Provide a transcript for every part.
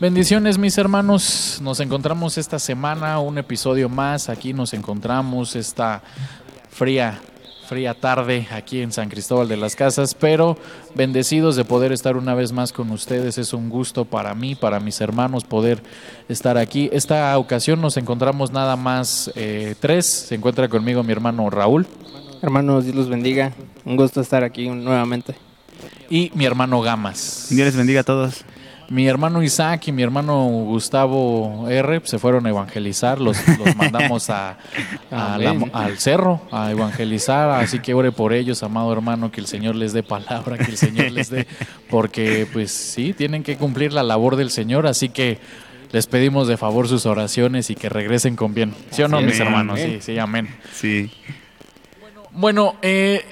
Bendiciones mis hermanos, nos encontramos esta semana, un episodio más, aquí nos encontramos esta fría, fría tarde aquí en San Cristóbal de las Casas, pero bendecidos de poder estar una vez más con ustedes, es un gusto para mí, para mis hermanos poder estar aquí. Esta ocasión nos encontramos nada más eh, tres, se encuentra conmigo mi hermano Raúl. Hermanos, Dios los bendiga, un gusto estar aquí nuevamente. Y mi hermano Gamas. Dios les bendiga a todos mi hermano Isaac y mi hermano Gustavo R se fueron a evangelizar, los, mandamos a, al cerro a evangelizar, así que ore por ellos, amado hermano, que el Señor les dé palabra, que el Señor les dé, porque pues sí, tienen que cumplir la labor del Señor, así que les pedimos de favor sus oraciones y que regresen con bien. ¿Sí o no, mis hermanos? Sí, sí, amén. Sí. Bueno, eh,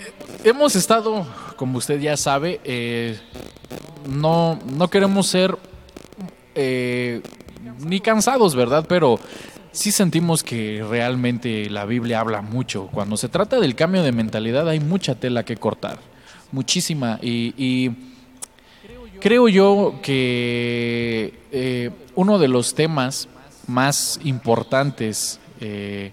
hemos estado, como usted ya sabe, eh, no, no queremos ser eh, ni cansados, ¿verdad? Pero sí sentimos que realmente la Biblia habla mucho. Cuando se trata del cambio de mentalidad hay mucha tela que cortar, muchísima. Y, creo yo que eh, uno de los temas más importantes eh,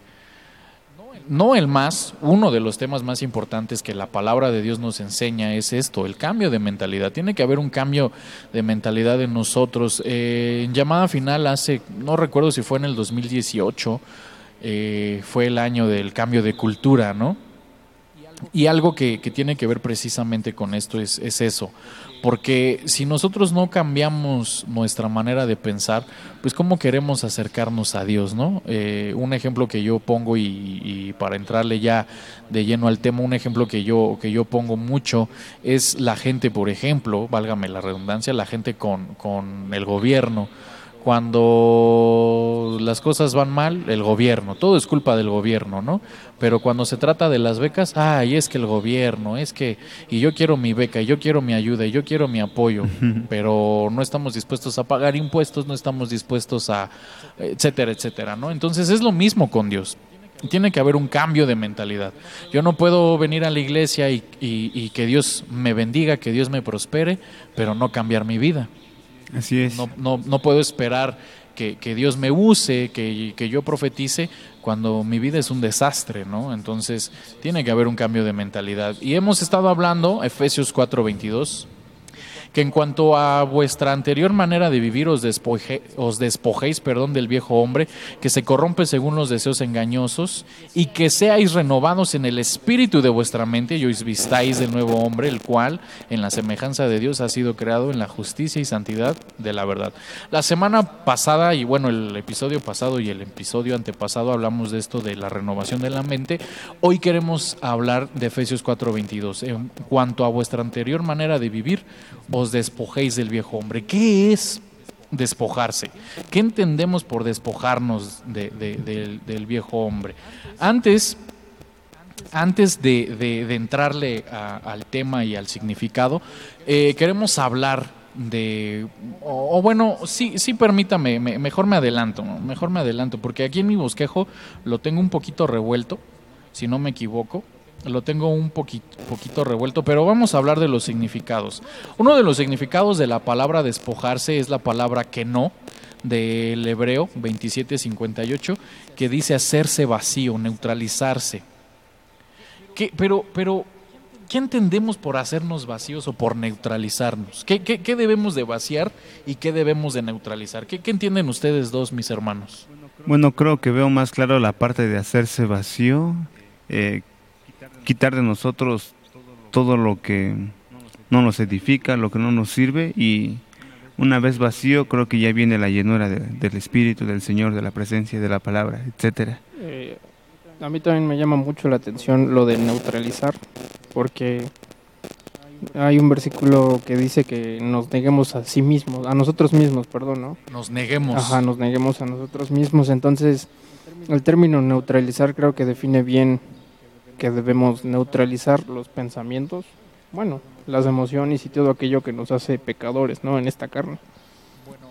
no el más, uno de los temas más importantes que la palabra de Dios nos enseña es esto, el cambio de mentalidad. Tiene que haber un cambio de mentalidad en nosotros. Eh, en llamada final hace, no recuerdo si fue en el 2018, eh, fue el año del cambio de cultura, ¿no? Y algo que, tiene que ver precisamente con esto es, es eso, porque si nosotros no cambiamos nuestra manera de pensar, pues cómo queremos acercarnos a Dios, ¿no? Eh, un ejemplo que yo pongo y, para entrarle ya de lleno al tema, un ejemplo que yo, que yo pongo mucho es la gente, por ejemplo, válgame la redundancia, la gente con, con el gobierno cuando las cosas van mal, el gobierno, todo es culpa del gobierno, ¿no? Pero cuando se trata de las becas, ay, es que el gobierno, es que, y yo quiero mi beca, y yo quiero mi ayuda, y yo quiero mi apoyo, pero no estamos dispuestos a pagar impuestos, no estamos dispuestos a, etcétera, etcétera, ¿no? Entonces es lo mismo con Dios. Tiene que haber un cambio de mentalidad. Yo no puedo venir a la iglesia y, y que Dios me bendiga, que Dios me prospere, pero no cambiar mi vida. Así es. No, no, puedo esperar que, Dios me use, que, que, yo profetice, cuando mi vida es un desastre, ¿no? Entonces tiene que haber un cambio de mentalidad. Y hemos estado hablando, Efesios 4:22, que en cuanto a vuestra anterior manera de vivir os, os despojéis perdón, del viejo hombre que se corrompe según los deseos engañosos y que seáis renovados en el espíritu de vuestra mente y os vistáis del nuevo hombre, el cual en la semejanza de Dios ha sido creado en la justicia y santidad de la verdad. La semana pasada y bueno, el episodio pasado y el episodio antepasado hablamos de esto de la renovación de la mente. Hoy queremos hablar de Efesios 4:22. En cuanto a vuestra anterior manera de vivir, os despojéis del viejo hombre. ¿Qué es despojarse? ¿Qué entendemos por despojarnos del, viejo hombre? Antes, antes de, entrarle al tema y al significado, eh, queremos hablar de o, bueno sí sí permítame mejor me adelanto mejor me adelanto porque aquí en mi bosquejo lo tengo un poquito revuelto si no me equivoco lo tengo un poquito, poquito revuelto, pero vamos a hablar de los significados. Uno de los significados de la palabra despojarse es la palabra que no, del hebreo 2758, que dice hacerse vacío, neutralizarse. ¿Qué, pero, pero, ¿qué entendemos por hacernos vacíos o por neutralizarnos? ¿Qué, qué, debemos de vaciar y qué debemos de neutralizar? ¿Qué, ¿Qué entienden ustedes dos, mis hermanos? Bueno, creo que veo más claro la parte de hacerse vacío. Eh, quitar de nosotros todo lo que no nos edifica, lo que no nos sirve y una vez vacío creo que ya viene la llenura del Espíritu, del Señor, de la presencia, de la palabra, etcétera. Eh, a mí también me llama mucho la atención lo de neutralizar, porque hay un versículo que dice que nos neguemos a sí mismos, a nosotros mismos, perdón, ¿no? Nos neguemos. Ajá, nos neguemos a nosotros mismos. Entonces, el término neutralizar creo que define bien que debemos neutralizar los pensamientos, bueno, las emociones y todo aquello que nos hace pecadores, ¿no? En esta carne.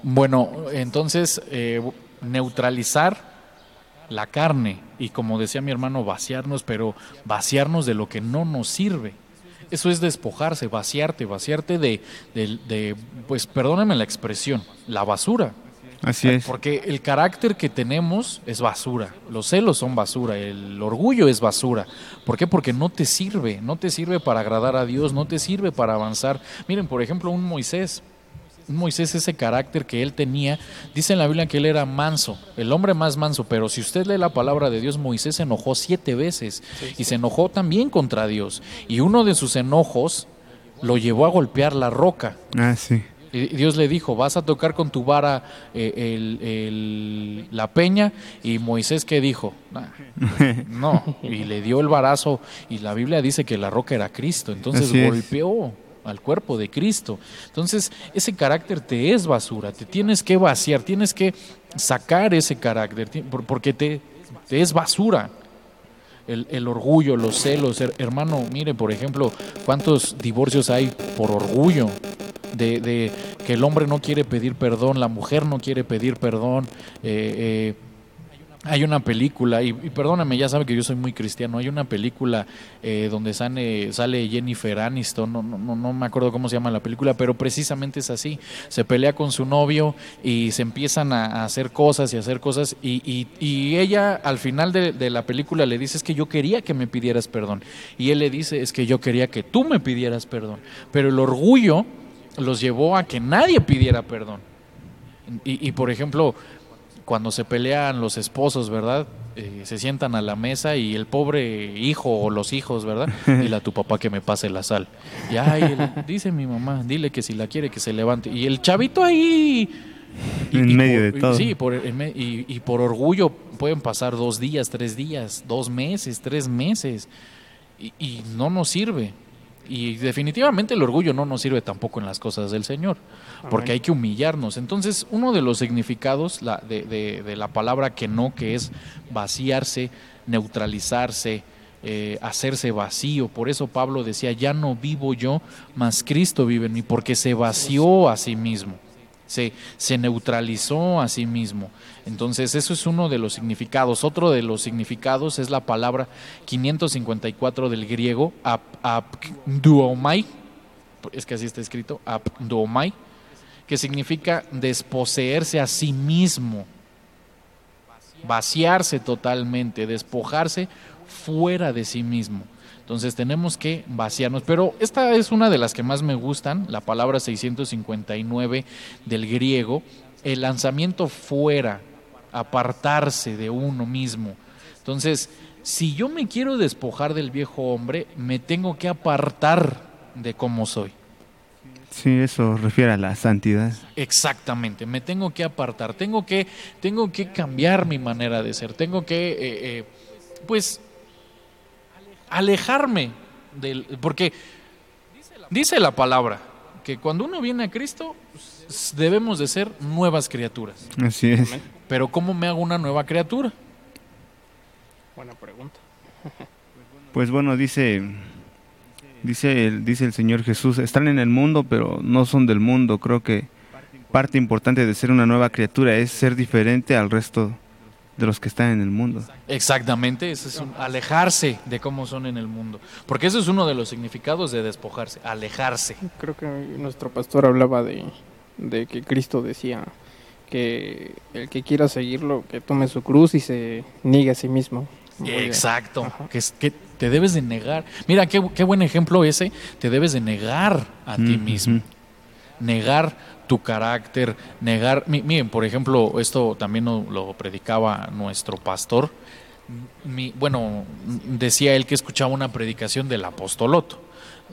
Bueno, entonces, eh, neutralizar la carne y como decía mi hermano, vaciarnos, pero vaciarnos de lo que no nos sirve. Eso es despojarse, vaciarte, vaciarte de, de, de, pues perdónenme la expresión, la basura. Así es. Porque el carácter que tenemos es basura, los celos son basura, el orgullo es basura. ¿Por qué? Porque no te sirve, no te sirve para agradar a Dios, no te sirve para avanzar. Miren, por ejemplo, un Moisés, un Moisés ese carácter que él tenía, dice en la Biblia que él era manso, el hombre más manso, pero si usted lee la palabra de Dios, Moisés se enojó siete veces y se enojó también contra Dios. Y uno de sus enojos lo llevó a golpear la roca. Ah, sí. Y Dios le dijo, vas a tocar con tu vara eh, el- el- la peña. Y Moisés, ¿qué dijo? "Nah, pues, no. Y le dio el varazo. Y la Biblia dice que la roca era Cristo. Entonces Así es. golpeó al cuerpo de Cristo. Entonces, ese carácter te es basura. Te tienes que vaciar, tienes que sacar ese carácter. Porque te, te es basura el, el orgullo, los celos. Her- hermano, mire, por ejemplo, cuántos divorcios hay por orgullo. De, de que el hombre no quiere pedir perdón, la mujer no quiere pedir perdón. eh, eh, hay una película, y, perdóname, ya sabe que yo soy muy cristiano, hay una película eh, donde sale, sale Jennifer Aniston, no, no, no, me acuerdo cómo se llama la película, pero precisamente es así, se pelea con su novio y se empiezan a, hacer cosas y hacer cosas, y, y- ella al final de, de la película le dice, es que yo quería que me pidieras perdón, y él le dice, es que yo quería que tú me pidieras perdón, pero el orgullo los llevó a que nadie pidiera perdón. Y, por ejemplo, cuando se pelean los esposos, ¿verdad? Eh, se sientan a la mesa y el pobre hijo o los hijos, ¿verdad? Dile a tu papá que me pase la sal. Y ay, él- dice mi mamá, dile que si la quiere que se levante. Y el chavito ahí... y- En y medio por- de todo. Sí, por, y, y por orgullo pueden pasar dos días, tres días, dos meses, tres meses. Y, y no nos sirve. Y definitivamente el orgullo no nos sirve tampoco en las cosas del Señor, porque hay que humillarnos. Entonces, uno de los significados la- de, de- de la palabra que no, que es vaciarse, neutralizarse, eh, hacerse vacío. Por eso Pablo decía, ya no vivo yo, mas Cristo vive en mí, porque se vació a sí mismo. Se, neutralizó a sí mismo. Entonces, eso es uno de los significados. Otro de los significados es la palabra 554 del griego, ap, apduomai, es que así está escrito, apduomai, que significa desposeerse a sí mismo, vaciarse totalmente, despojarse fuera de sí mismo. Entonces tenemos que vaciarnos. Pero esta es una de las que más me gustan, la palabra 659 del griego, el lanzamiento fuera, apartarse de uno mismo. Entonces, si yo me quiero despojar del viejo hombre, me tengo que apartar de cómo soy. Sí, eso refiere a la santidad. Exactamente, me tengo que apartar, tengo que, tengo que cambiar mi manera de ser, tengo que, eh, eh, pues, alejarme del, porque dice la palabra que cuando uno viene a Cristo s- debemos de ser nuevas criaturas. Así es. Pero ¿cómo me hago una nueva criatura? Buena pregunta. Pues bueno, dice, dice, el, dice el Señor Jesús, están en el mundo, pero no son del mundo. Creo que parte importante de ser una nueva criatura es ser diferente al resto de los que están en el mundo. Exactamente, eso es un- alejarse de cómo son en el mundo. Porque eso es uno de los significados de despojarse, alejarse. Creo que nuestro pastor hablaba de, de que Cristo decía que el que quiera seguirlo, que tome su cruz y se niegue a sí mismo. Exacto, que, es- que te debes de negar. Mira, qué, qué buen ejemplo ese, te debes de negar a ti Ujú. mismo. Negar tu carácter, negar... mi- miren, por ejemplo, esto también lo, lo predicaba nuestro pastor. Mi- bueno, decía él que escuchaba una predicación del apostoloto,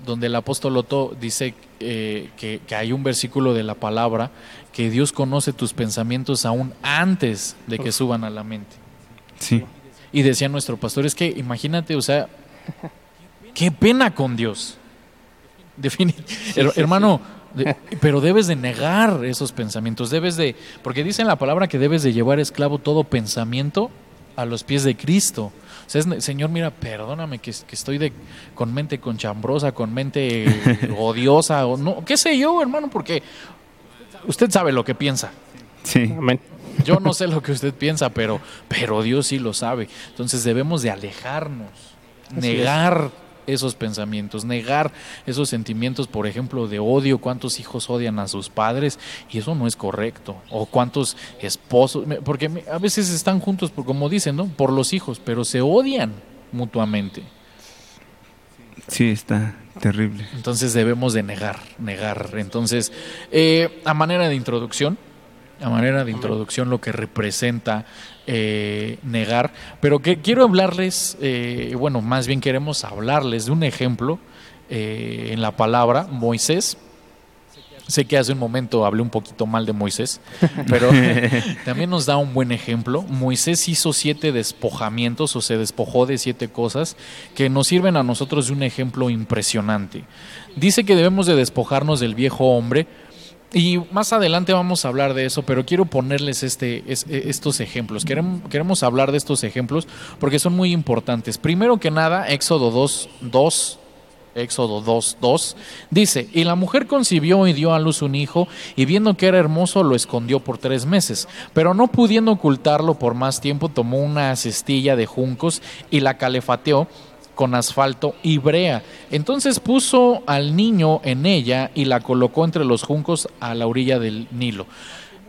donde el apostoloto dice eh, que, que hay un versículo de la palabra que Dios conoce tus pensamientos aún antes de que suban a la mente. Sí, Y decía nuestro pastor, es que imagínate, o sea, qué pena con Dios. Defini- Her- hermano, de- pero debes de negar esos pensamientos, debes de, porque dice en la palabra que debes de llevar esclavo todo pensamiento a los pies de Cristo. O sea, es ne- Señor, mira, perdóname que, que estoy de, con mente conchambrosa, con mente odiosa, o no, qué sé yo, hermano, porque usted sabe lo que piensa. sí, Amén. Yo no sé lo que usted piensa, pero, pero Dios sí lo sabe. Entonces debemos de alejarnos, Así negar esos pensamientos, negar esos sentimientos, por ejemplo, de odio, cuántos hijos odian a sus padres, y eso no es correcto, o cuántos esposos, porque a veces están juntos, por, como dicen, ¿no? por los hijos, pero se odian mutuamente. Sí, está terrible. Entonces debemos de negar, negar. Entonces, eh, a manera de introducción, a manera de introducción lo que representa eh, negar, pero que quiero hablarles, eh, bueno, más bien queremos hablarles de un ejemplo en la palabra, Moisés. Sé que hace un momento hablé un poquito mal de Moisés, pero también nos da un buen ejemplo. Moisés hizo siete despojamientos o se despojó de siete cosas que nos sirven a nosotros de un ejemplo impresionante. Dice que debemos de despojarnos del viejo hombre y más adelante vamos a hablar de eso, pero quiero ponerles este, e, estos ejemplos. Queremos, queremos hablar de estos ejemplos porque son muy importantes. Primero que nada, Éxodo 2, 2 Éxodo 2, 2, dice, y la mujer concibió y dio a luz un hijo, y viendo que era hermoso, lo escondió por tres meses, pero no pudiendo ocultarlo por más tiempo, tomó una cestilla de juncos y la calefateó con asfalto y brea. Entonces puso al niño en ella y la colocó entre los juncos a la orilla del Nilo.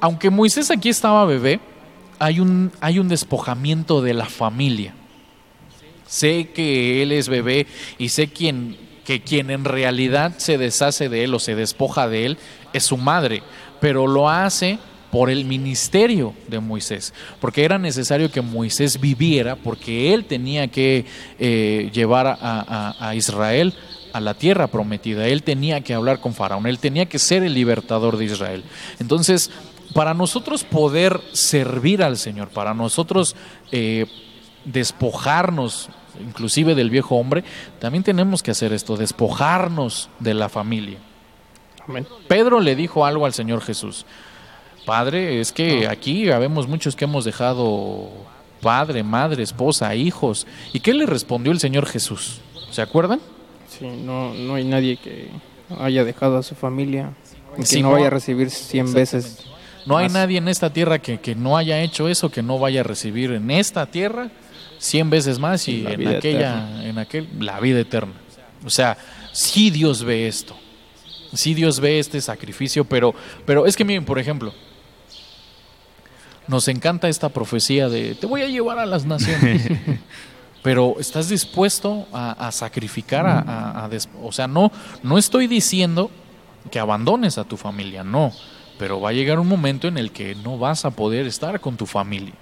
Aunque Moisés aquí estaba bebé, hay un, hay un despojamiento de la familia. Sé que él es bebé y sé quién que quien en realidad se deshace de él o se despoja de él es su madre, pero lo hace por el ministerio de Moisés, porque era necesario que Moisés viviera, porque él tenía que eh, llevar a, a Israel a la tierra prometida, él tenía que hablar con Faraón, él tenía que ser el libertador de Israel. Entonces, para nosotros poder servir al Señor, para nosotros eh, despojarnos inclusive del viejo hombre, también tenemos que hacer esto, despojarnos de la familia. Pedro le dijo algo al Señor Jesús. Padre, es que aquí habemos muchos que hemos dejado padre, madre, esposa, hijos. ¿Y qué le respondió el Señor Jesús? ¿Se acuerdan? Sí, no, no hay nadie que haya dejado a su familia y que no vaya a recibir cien veces. No hay nadie en esta tierra que, que no haya hecho eso, que no vaya a recibir en esta tierra cien veces más y en aquella, en aquel, la vida eterna. O sea, si Dios ve esto, si Dios ve este sacrificio, pero, pero es que miren, por ejemplo, nos encanta esta profecía de te voy a llevar a las naciones. pero estás dispuesto a, sacrificar a, o sea no no estoy diciendo que abandones a tu familia no pero va a llegar un momento en el que no vas a poder estar con tu familia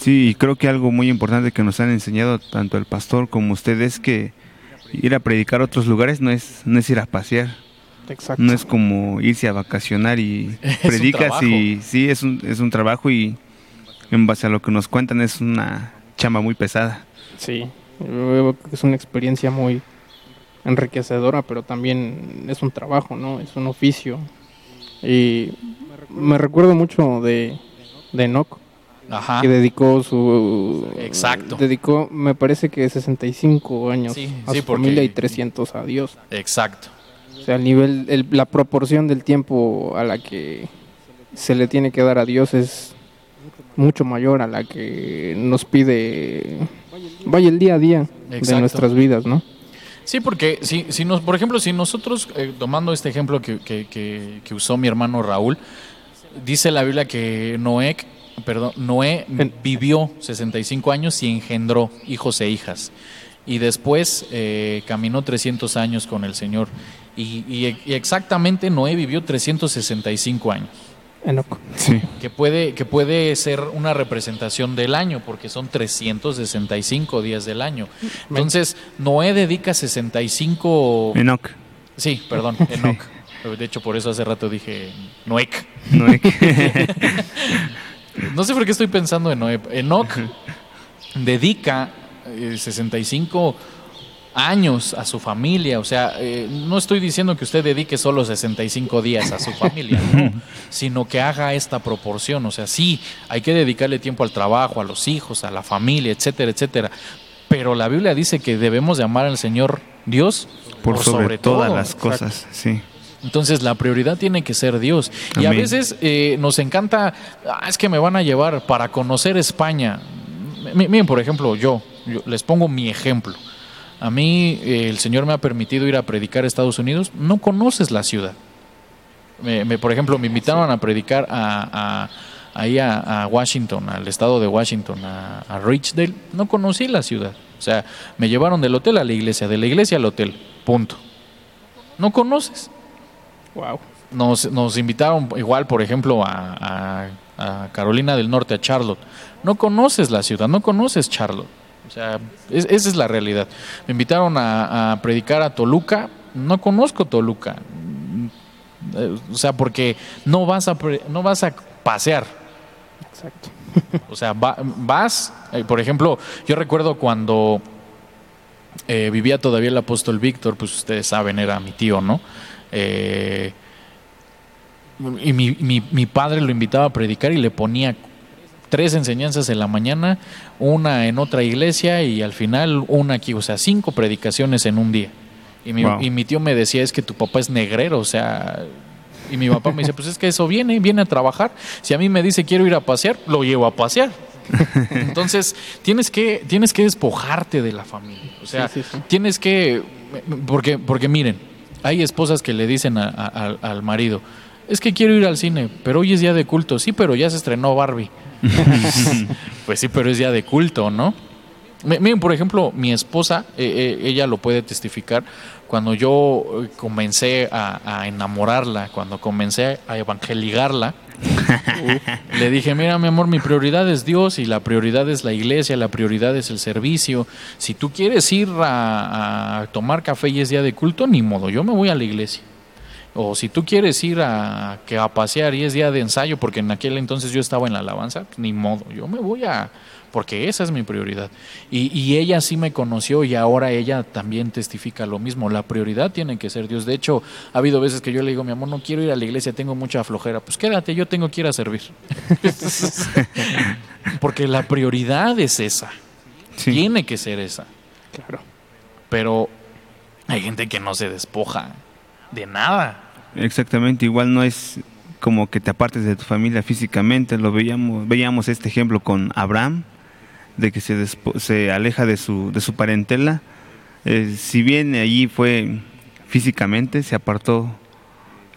Sí, creo que algo muy importante que nos han enseñado tanto el pastor como ustedes es que ir a predicar a otros lugares no es, no es ir a pasear. Exacto. No es como irse a vacacionar y predicas y sí, es un, es un trabajo y en base a lo que nos cuentan es una chamba muy pesada. Sí, es una experiencia muy enriquecedora, pero también es un trabajo, ¿no? Es un oficio. Y me recuerdo mucho de, de Enoch, que dedicó su... Exacto. Dedicó, me parece que 65 años a su familia y 300 a Dios. Exacto. O sea, el nivel, la proporción del tiempo a la que se le tiene que dar a Dios es mucho mayor a la que nos pide, vaya el día a día de nuestras vidas, ¿no? Sí, porque si, si nos, por ejemplo, si nosotros, eh, tomando este ejemplo que, que, que, que usó mi hermano Raúl, dice la Biblia que Noé perdón, Noé vivió 65 años y engendró hijos e hijas. Y después eh, caminó 300 años con el Señor. Y, exactamente Noé vivió 365 años. Sí. Que puede, que puede ser una representación del año, porque son 365 días del año. Entonces, Noé dedica 65. Enoch. Sí, perdón, Enoch. De hecho, por eso hace rato dije Noek. Noek. No sé por qué estoy pensando en Noé. Enoch dedica 65 eh, años a su familia. O sea, eh, no estoy diciendo que usted dedique solo 65 días a su familia, sino que haga esta proporción. O sea, sí, hay que dedicarle tiempo al trabajo, a los hijos, a la familia, etcétera, etcétera. Pero la Biblia dice que debemos de amar al Señor Dios por, sobre, todas las cosas. Sí. Entonces la prioridad tiene que ser Dios. Y a veces eh, nos encanta, ah, es que me van a llevar para conocer España. Miren, por ejemplo, yo, les pongo mi ejemplo. A mí eh, el Señor me ha permitido ir a predicar a Estados Unidos. No conoces la ciudad. Me, me- por ejemplo, me invitaron a predicar a, a- ahí a, a Washington, al estado de Washington, a, a Richdale. No conocí la ciudad. O sea, me llevaron del hotel a la iglesia, de la iglesia al hotel. Punto. No conoces. Wow. Nos, nos invitaron igual, por ejemplo, a, a- a Carolina del Norte, a Charlotte. No conoces la ciudad, no conoces Charlotte. O sea, es- esa es la realidad. Me invitaron a, a predicar a Toluca. No conozco Toluca. Eh, O sea, porque no vas a, no vas a pasear. Exacto. O sea, va- vas, eh, por ejemplo, yo recuerdo cuando eh, vivía todavía el apóstol Víctor, pues ustedes saben, era mi tío, ¿no? Eh, y mi, mi- mi padre lo invitaba a predicar y le ponía tres enseñanzas en la mañana, una en otra iglesia y al final una aquí, o sea, cinco predicaciones en un día. Y mi, Wow. y mi tío me decía, es que tu papá es negrero, o sea... Y mi papá me dice, pues es que eso viene, viene a trabajar. Si a mí me dice quiero ir a pasear, lo llevo a pasear. Entonces, tienes que, tienes que despojarte de la familia. O sea, Sí, sí, sí. tienes que. Porque, porque miren, hay esposas que le dicen a- a- al- al marido: Es que quiero ir al cine, pero hoy es día de culto. Sí, pero ya se estrenó Barbie. pues sí, pero es día de culto, ¿no? Mi- Miren, por ejemplo, mi esposa, eh, eh, ella lo puede testificar, cuando yo eh, comencé a, a enamorarla, cuando comencé a evangeligarla, le dije, mira mi amor, mi prioridad es Dios y la prioridad es la iglesia, la prioridad es el servicio. Si tú quieres ir a, a tomar café y es día de culto, ni modo, yo me voy a la iglesia. O si tú quieres ir a, que a pasear y es día de ensayo, porque en aquel entonces yo estaba en la alabanza, pues, ni modo, yo me voy a... Porque esa es mi prioridad. Y, y ella sí me conoció y ahora ella también testifica lo mismo. La prioridad tiene que ser Dios. De hecho, ha habido veces que yo le digo, mi amor, no quiero ir a la iglesia, tengo mucha flojera. Pues quédate, yo tengo que ir a servir. porque la prioridad es esa. Sí. Tiene que ser esa. Claro. Pero hay gente que no se despoja de nada. Exactamente, igual no es como que te apartes de tu familia físicamente, lo veíamos, veíamos este ejemplo con Abraham, de que se, despo- se aleja de su, de su parentela, Eh, si bien allí fue físicamente, se apartó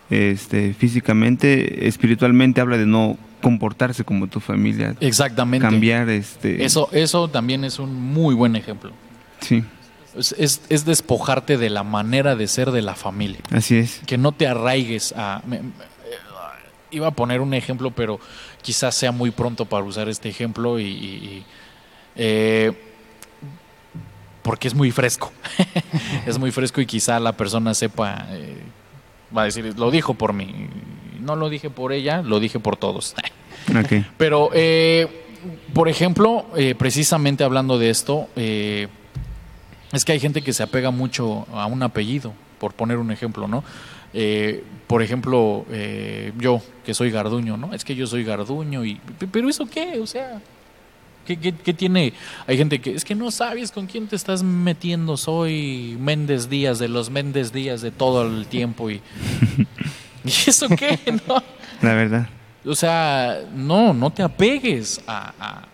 este, físicamente, espiritualmente habla de no comportarse como tu familia, Exactamente. cambiar este Eso, eso también es un muy buen ejemplo. sí, Es, es- es despojarte de la manera de ser de la familia. así es. Que no te arraigues a... me- me- eh, iba a poner un ejemplo, pero quizás sea muy pronto para usar este ejemplo y... y- y, eh, porque es muy fresco. es muy fresco y quizá la persona sepa... eh, va a decir, lo dijo por mí. No lo dije por ella, lo dije por todos. Ok. Pero, eh, por ejemplo, eh, precisamente hablando de esto, es que hay gente que se apega mucho a un apellido, por poner un ejemplo, ¿no? Eh, por ejemplo, eh, yo, que soy Garduño, ¿no? Es que yo soy Garduño y... ¿Pero eso qué? O sea... ¿Qué, qué- qué tiene? Hay gente que es que no sabes con quién te estás metiendo. Soy Méndez Díaz, de los Méndez Díaz de todo el tiempo. ¿Y, ¿Y eso qué? ¿No? La verdad. O sea, no, no te apegues a, a-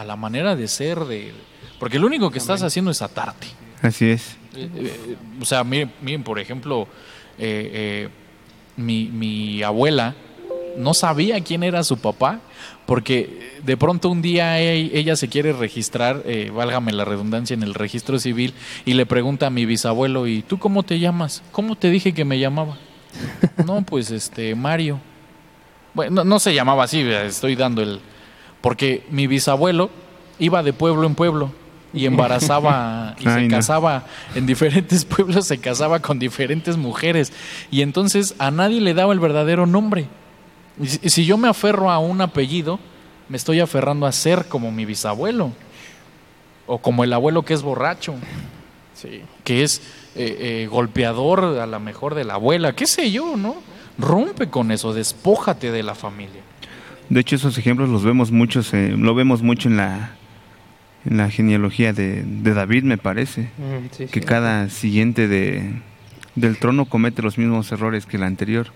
a la manera de ser de... Porque lo único que estás haciendo es atarte. Así es. Eh, eh, o sea, miren, miren, por ejemplo, eh, eh, mi, mi abuela no sabía quién era su papá, porque de pronto un día ella se quiere registrar, eh, válgame la redundancia, en el registro civil, y le pregunta a mi bisabuelo, ¿y tú cómo te llamas? ¿Cómo te dije que me llamaba? no, pues este, Mario. Bueno, no, no se llamaba así, estoy dando el... Porque mi bisabuelo iba de pueblo en pueblo y embarazaba y se no. casaba en diferentes pueblos, se casaba con diferentes mujeres y entonces a nadie le daba el verdadero nombre. Y si, y si yo me aferro a un apellido, me estoy aferrando a ser como mi bisabuelo o como el abuelo que es borracho, Sí. que es eh, eh, golpeador a lo mejor de la abuela, qué sé yo, ¿no? Rompe con eso, despójate de la familia. De hecho, esos ejemplos los vemos muchos, eh, lo vemos mucho en la en la genealogía de, de David, me parece, Mm, sí, que sí. cada siguiente de, del trono comete los mismos errores que el anterior.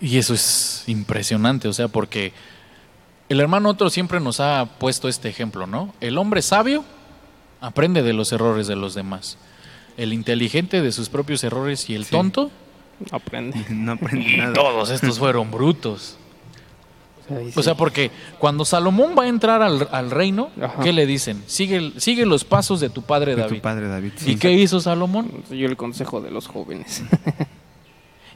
Y eso es impresionante, o sea, porque el hermano otro siempre nos ha puesto este ejemplo, ¿no? El hombre sabio aprende de los errores de los demás. El inteligente de sus propios errores y el Sí. tonto, Aprende. No aprende nada. todos estos fueron brutos. Ahí O sea, porque cuando Salomón va a entrar al, al reino, Ajá. ¿qué le dicen? Sigue, sigue los pasos de tu padre De David. tu padre David. ¿Y sí. qué hizo Salomón? Yo el consejo de los jóvenes.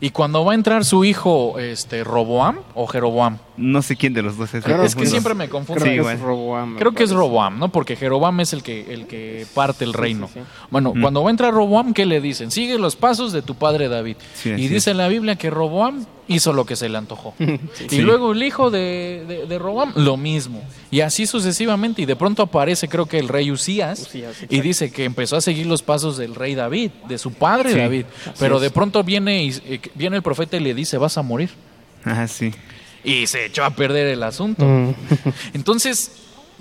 Y cuando va a entrar su hijo este Roboam o Jeroboam, No sé quién de los dos es. Claro, es que siempre me confundo. Creo Sí, que es Roboam. Creo que es. Roboam, ¿no? Porque Jeroboam es el que, el que parte el Sí, reino. sí, sí. Bueno, Mm. cuando va a entrar Roboam, ¿qué le dicen? Sigue los pasos de tu padre David. Sí, y dice en la Biblia que Roboam hizo lo que se le antojó. Sí. Y Sí. luego el hijo de, de, de Roboam, lo mismo. Y así sucesivamente. Y de pronto aparece, creo que el rey Usías. Usías, y dice que empezó a seguir los pasos del rey David, de su padre Sí, David. Pero es. de pronto viene, y, eh, viene el profeta y le dice, vas a morir. Ah, sí. Y se echó a perder el asunto. Mm. Entonces,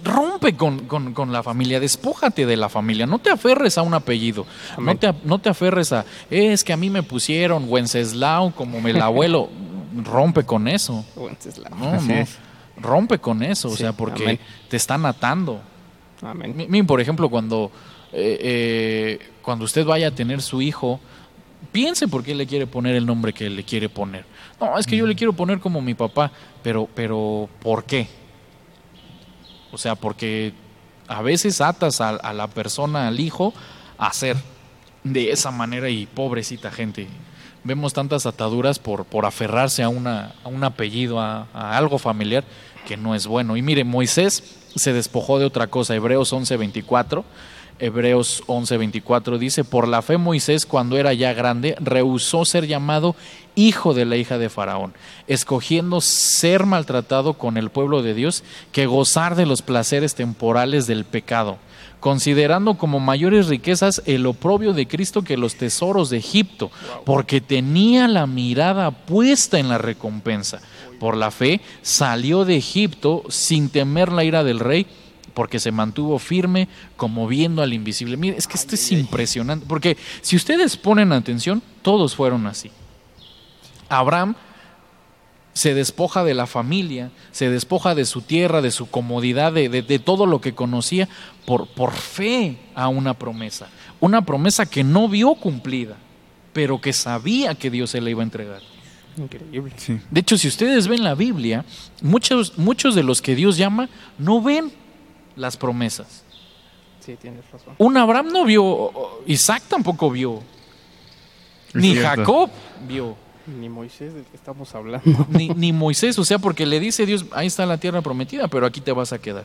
rompe con, con- con la familia, despójate de la familia, no te aferres a un apellido, no Amén. te, no te aferres a, es que a mí me pusieron Wenceslao como el abuelo, rompe con eso, Wenceslao. no, Así no, es. rompe con eso, o sea, porque amén. te están atando. Amén. Por ejemplo, cuando, eh, eh, cuando usted vaya a tener su hijo, piense por qué le quiere poner el nombre que le quiere poner. No, es que yo le quiero poner como mi papá, pero, pero ¿por qué? O sea, porque a veces atas a, a la persona, al hijo, a ser de esa manera y pobrecita gente. Vemos tantas ataduras por, por aferrarse a, una, a un apellido, a, a algo familiar que no es bueno. Y mire, Moisés se despojó de otra cosa. Hebreos 11:24. Hebreos 11:24 dice, por la fe Moisés cuando era ya grande rehusó ser llamado hijo de la hija de Faraón, escogiendo ser maltratado con el pueblo de Dios que gozar de los placeres temporales del pecado, considerando como mayores riquezas el oprobio de Cristo que los tesoros de Egipto, porque tenía la mirada puesta en la recompensa. Por la fe salió de Egipto sin temer la ira del rey, porque se mantuvo firme como viendo al invisible. Mire, es que esto es impresionante, porque si ustedes ponen atención, todos fueron así. Abraham se despoja de la familia, se despoja de su tierra, de su comodidad, de, de- de todo lo que conocía, por, por fe a una promesa. Una promesa que no vio cumplida, pero que sabía que Dios se la iba a entregar. Increíble. Sí. De hecho, si ustedes ven la Biblia, muchos, muchos de los que Dios llama no ven las promesas. Sí, tienes razón. Un Abraham no vio, Isaac tampoco vio, Es ni cierto. Jacob vio. Ni Moisés del que estamos hablando. ni, ni Moisés, o sea, porque le dice Dios, ahí está la tierra prometida, pero aquí te vas a quedar.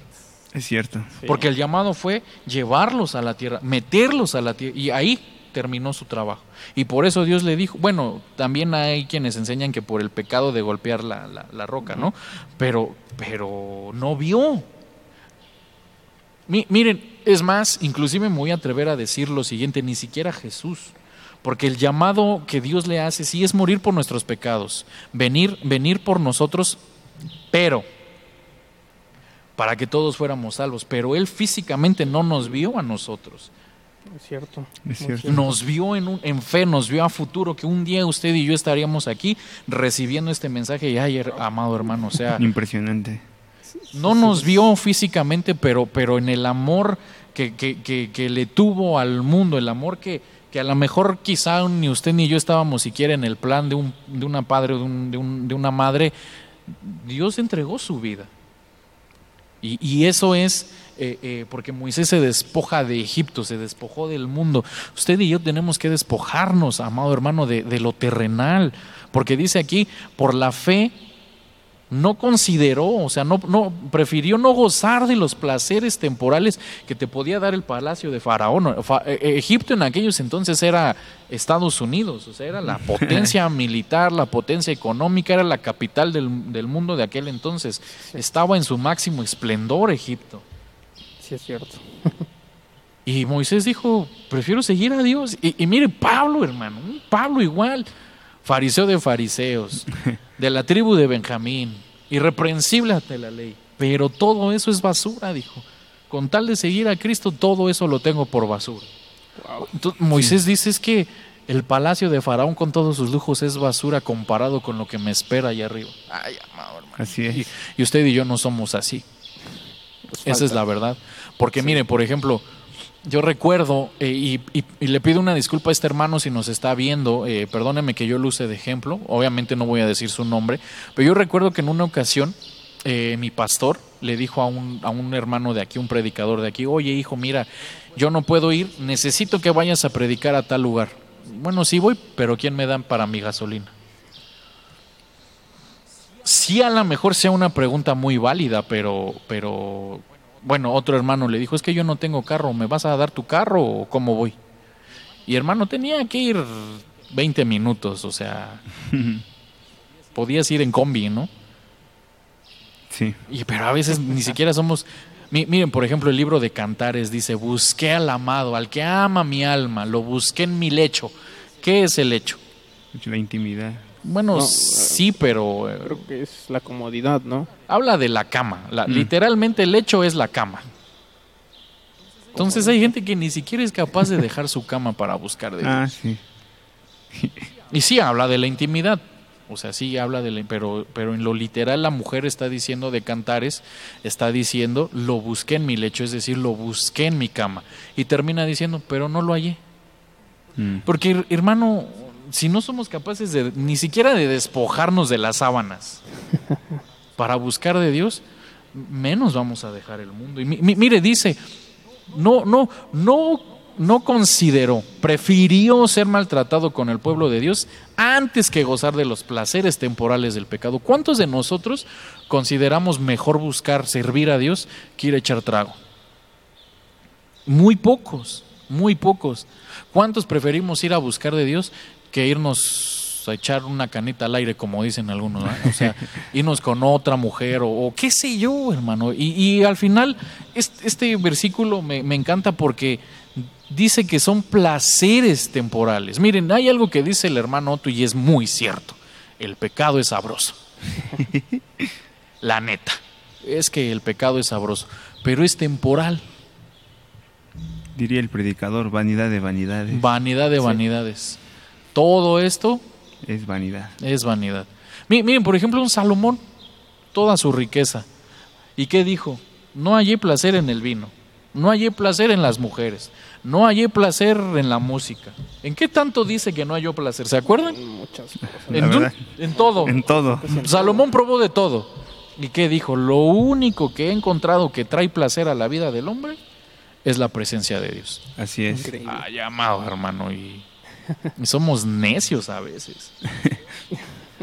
Es cierto. Sí. Porque el llamado fue llevarlos a la tierra, meterlos a la tierra, y ahí terminó su trabajo. Y por eso Dios le dijo, bueno, también hay quienes enseñan que por el pecado de golpear la, la- la roca, ¿no? Pero, pero no vio. Mi- miren, es más, inclusive me voy a atrever a decir lo siguiente, ni siquiera Jesús. Porque el llamado que Dios le hace sí es morir por nuestros pecados, venir, venir por nosotros, pero para que todos fuéramos salvos. Pero Él físicamente no nos vio a nosotros. Es cierto. Es cierto. Nos vio en, un- en fe, nos vio a futuro, que un día usted y yo estaríamos aquí recibiendo este mensaje. Y ay, her- amado hermano, o sea, Impresionante. No nos vio físicamente, pero, pero en el amor que, que- que- que le tuvo al mundo, el amor que, que a lo mejor quizá ni usted ni yo estábamos siquiera en el plan de un, de una padre o de, un- de un- de una madre, Dios entregó su vida. Y, y eso es eh, eh, porque Moisés se despoja de Egipto, se despojó del mundo. Usted y yo tenemos que despojarnos, amado hermano, de, de lo terrenal, porque dice aquí, por la fe no consideró, o sea, no, no, prefirió no gozar de los placeres temporales que te podía dar el palacio de Faraón. Fa- eh, eh, Egipto en aquellos entonces era Estados Unidos, o sea, era la potencia militar, la potencia económica, era la capital del, del mundo de aquel entonces. Estaba en su máximo esplendor Egipto. Sí, es cierto. Y Moisés dijo, prefiero seguir a Dios. Y, y mire, Pablo, hermano, Pablo igual, fariseo de fariseos, de la tribu de Benjamín, irreprensible ante la ley. Pero todo eso es basura, dijo. Con tal de seguir a Cristo, todo eso lo tengo por basura. Wow. Entonces, Moisés dice es que el palacio de Faraón con todos sus lujos es basura comparado con lo que me espera allá arriba. Ay, amado hermano. Así es. y usted y yo no somos así. Pues Esa es la verdad. Porque mire, por ejemplo, yo recuerdo, eh, y, le pido una disculpa a este hermano si nos está viendo, eh, perdóneme que yo lo use de ejemplo, obviamente no voy a decir su nombre, pero yo recuerdo que en una ocasión eh, mi pastor le dijo a un, a un hermano de aquí, un predicador de aquí, oye hijo, mira, yo no puedo ir, necesito que vayas a predicar a tal lugar. Bueno, sí voy, pero ¿quién me dan para mi gasolina? Sí, a lo mejor sea una pregunta muy válida, pero, pero, bueno, otro hermano le dijo, es que yo no tengo carro, ¿me vas a dar tu carro o cómo voy? Y hermano, tenía que ir 20 minutos, o sea, podías ir en combi, ¿no? Sí. Y, pero a veces ni siquiera somos... Mi- miren, por ejemplo, el libro de Cantares dice, busqué al amado, al que ama mi alma, lo busqué en mi lecho. ¿Qué es el lecho? La intimidad. Bueno, No, sí, pero eh, Creo que es la comodidad, ¿no? habla de la cama. La- Mm. Literalmente el lecho es la cama. Entonces hay gente que ni siquiera es capaz de dejar su cama para buscar de Dios. Ah, sí. Y sí habla de la intimidad. O sea, sí habla de la, pero, pero en lo literal la mujer está diciendo de cantares, está diciendo, lo busqué en mi lecho, es decir, lo busqué en mi cama. Y termina diciendo, pero no lo hallé. Mm. Porque, her- hermano, si no somos capaces de ni siquiera de despojarnos de las sábanas para buscar de Dios, menos vamos a dejar el mundo. Y mi- mi- mire, dice, no, no, no, no consideró, prefirió ser maltratado con el pueblo de Dios antes que gozar de los placeres temporales del pecado. ¿Cuántos de nosotros consideramos mejor buscar servir a Dios que ir a echar trago? Muy pocos, muy pocos. ¿Cuántos preferimos ir a buscar de Dios que irnos a echar una canita al aire, como dicen algunos? O sea, irnos con otra mujer o, o qué sé yo, hermano. Y, y al final, este, este versículo me, me encanta porque dice que son placeres temporales. Miren, hay algo que dice el hermano Otto y es muy cierto. El pecado es sabroso. La neta. Es que el pecado es sabroso, pero es temporal. Diría el predicador, vanidad de vanidades. Vanidad de vanidades. Todo esto es vanidad. es vanidad. Mi- Miren, por ejemplo, un Salomón, toda su riqueza. ¿Y qué dijo? No hallé placer en el vino, no hallé placer en las mujeres, no hallé placer en la música. ¿En qué tanto dice que no halló placer? ¿Se acuerdan? Muchas cosas. En, tu- verdad. en todo. En todo. Salomón probó de todo. ¿Y qué dijo? Lo único que he encontrado que trae placer a la vida del hombre es la presencia de Dios. Así es. Increíble. Ay, amado hermano, y somos necios a veces.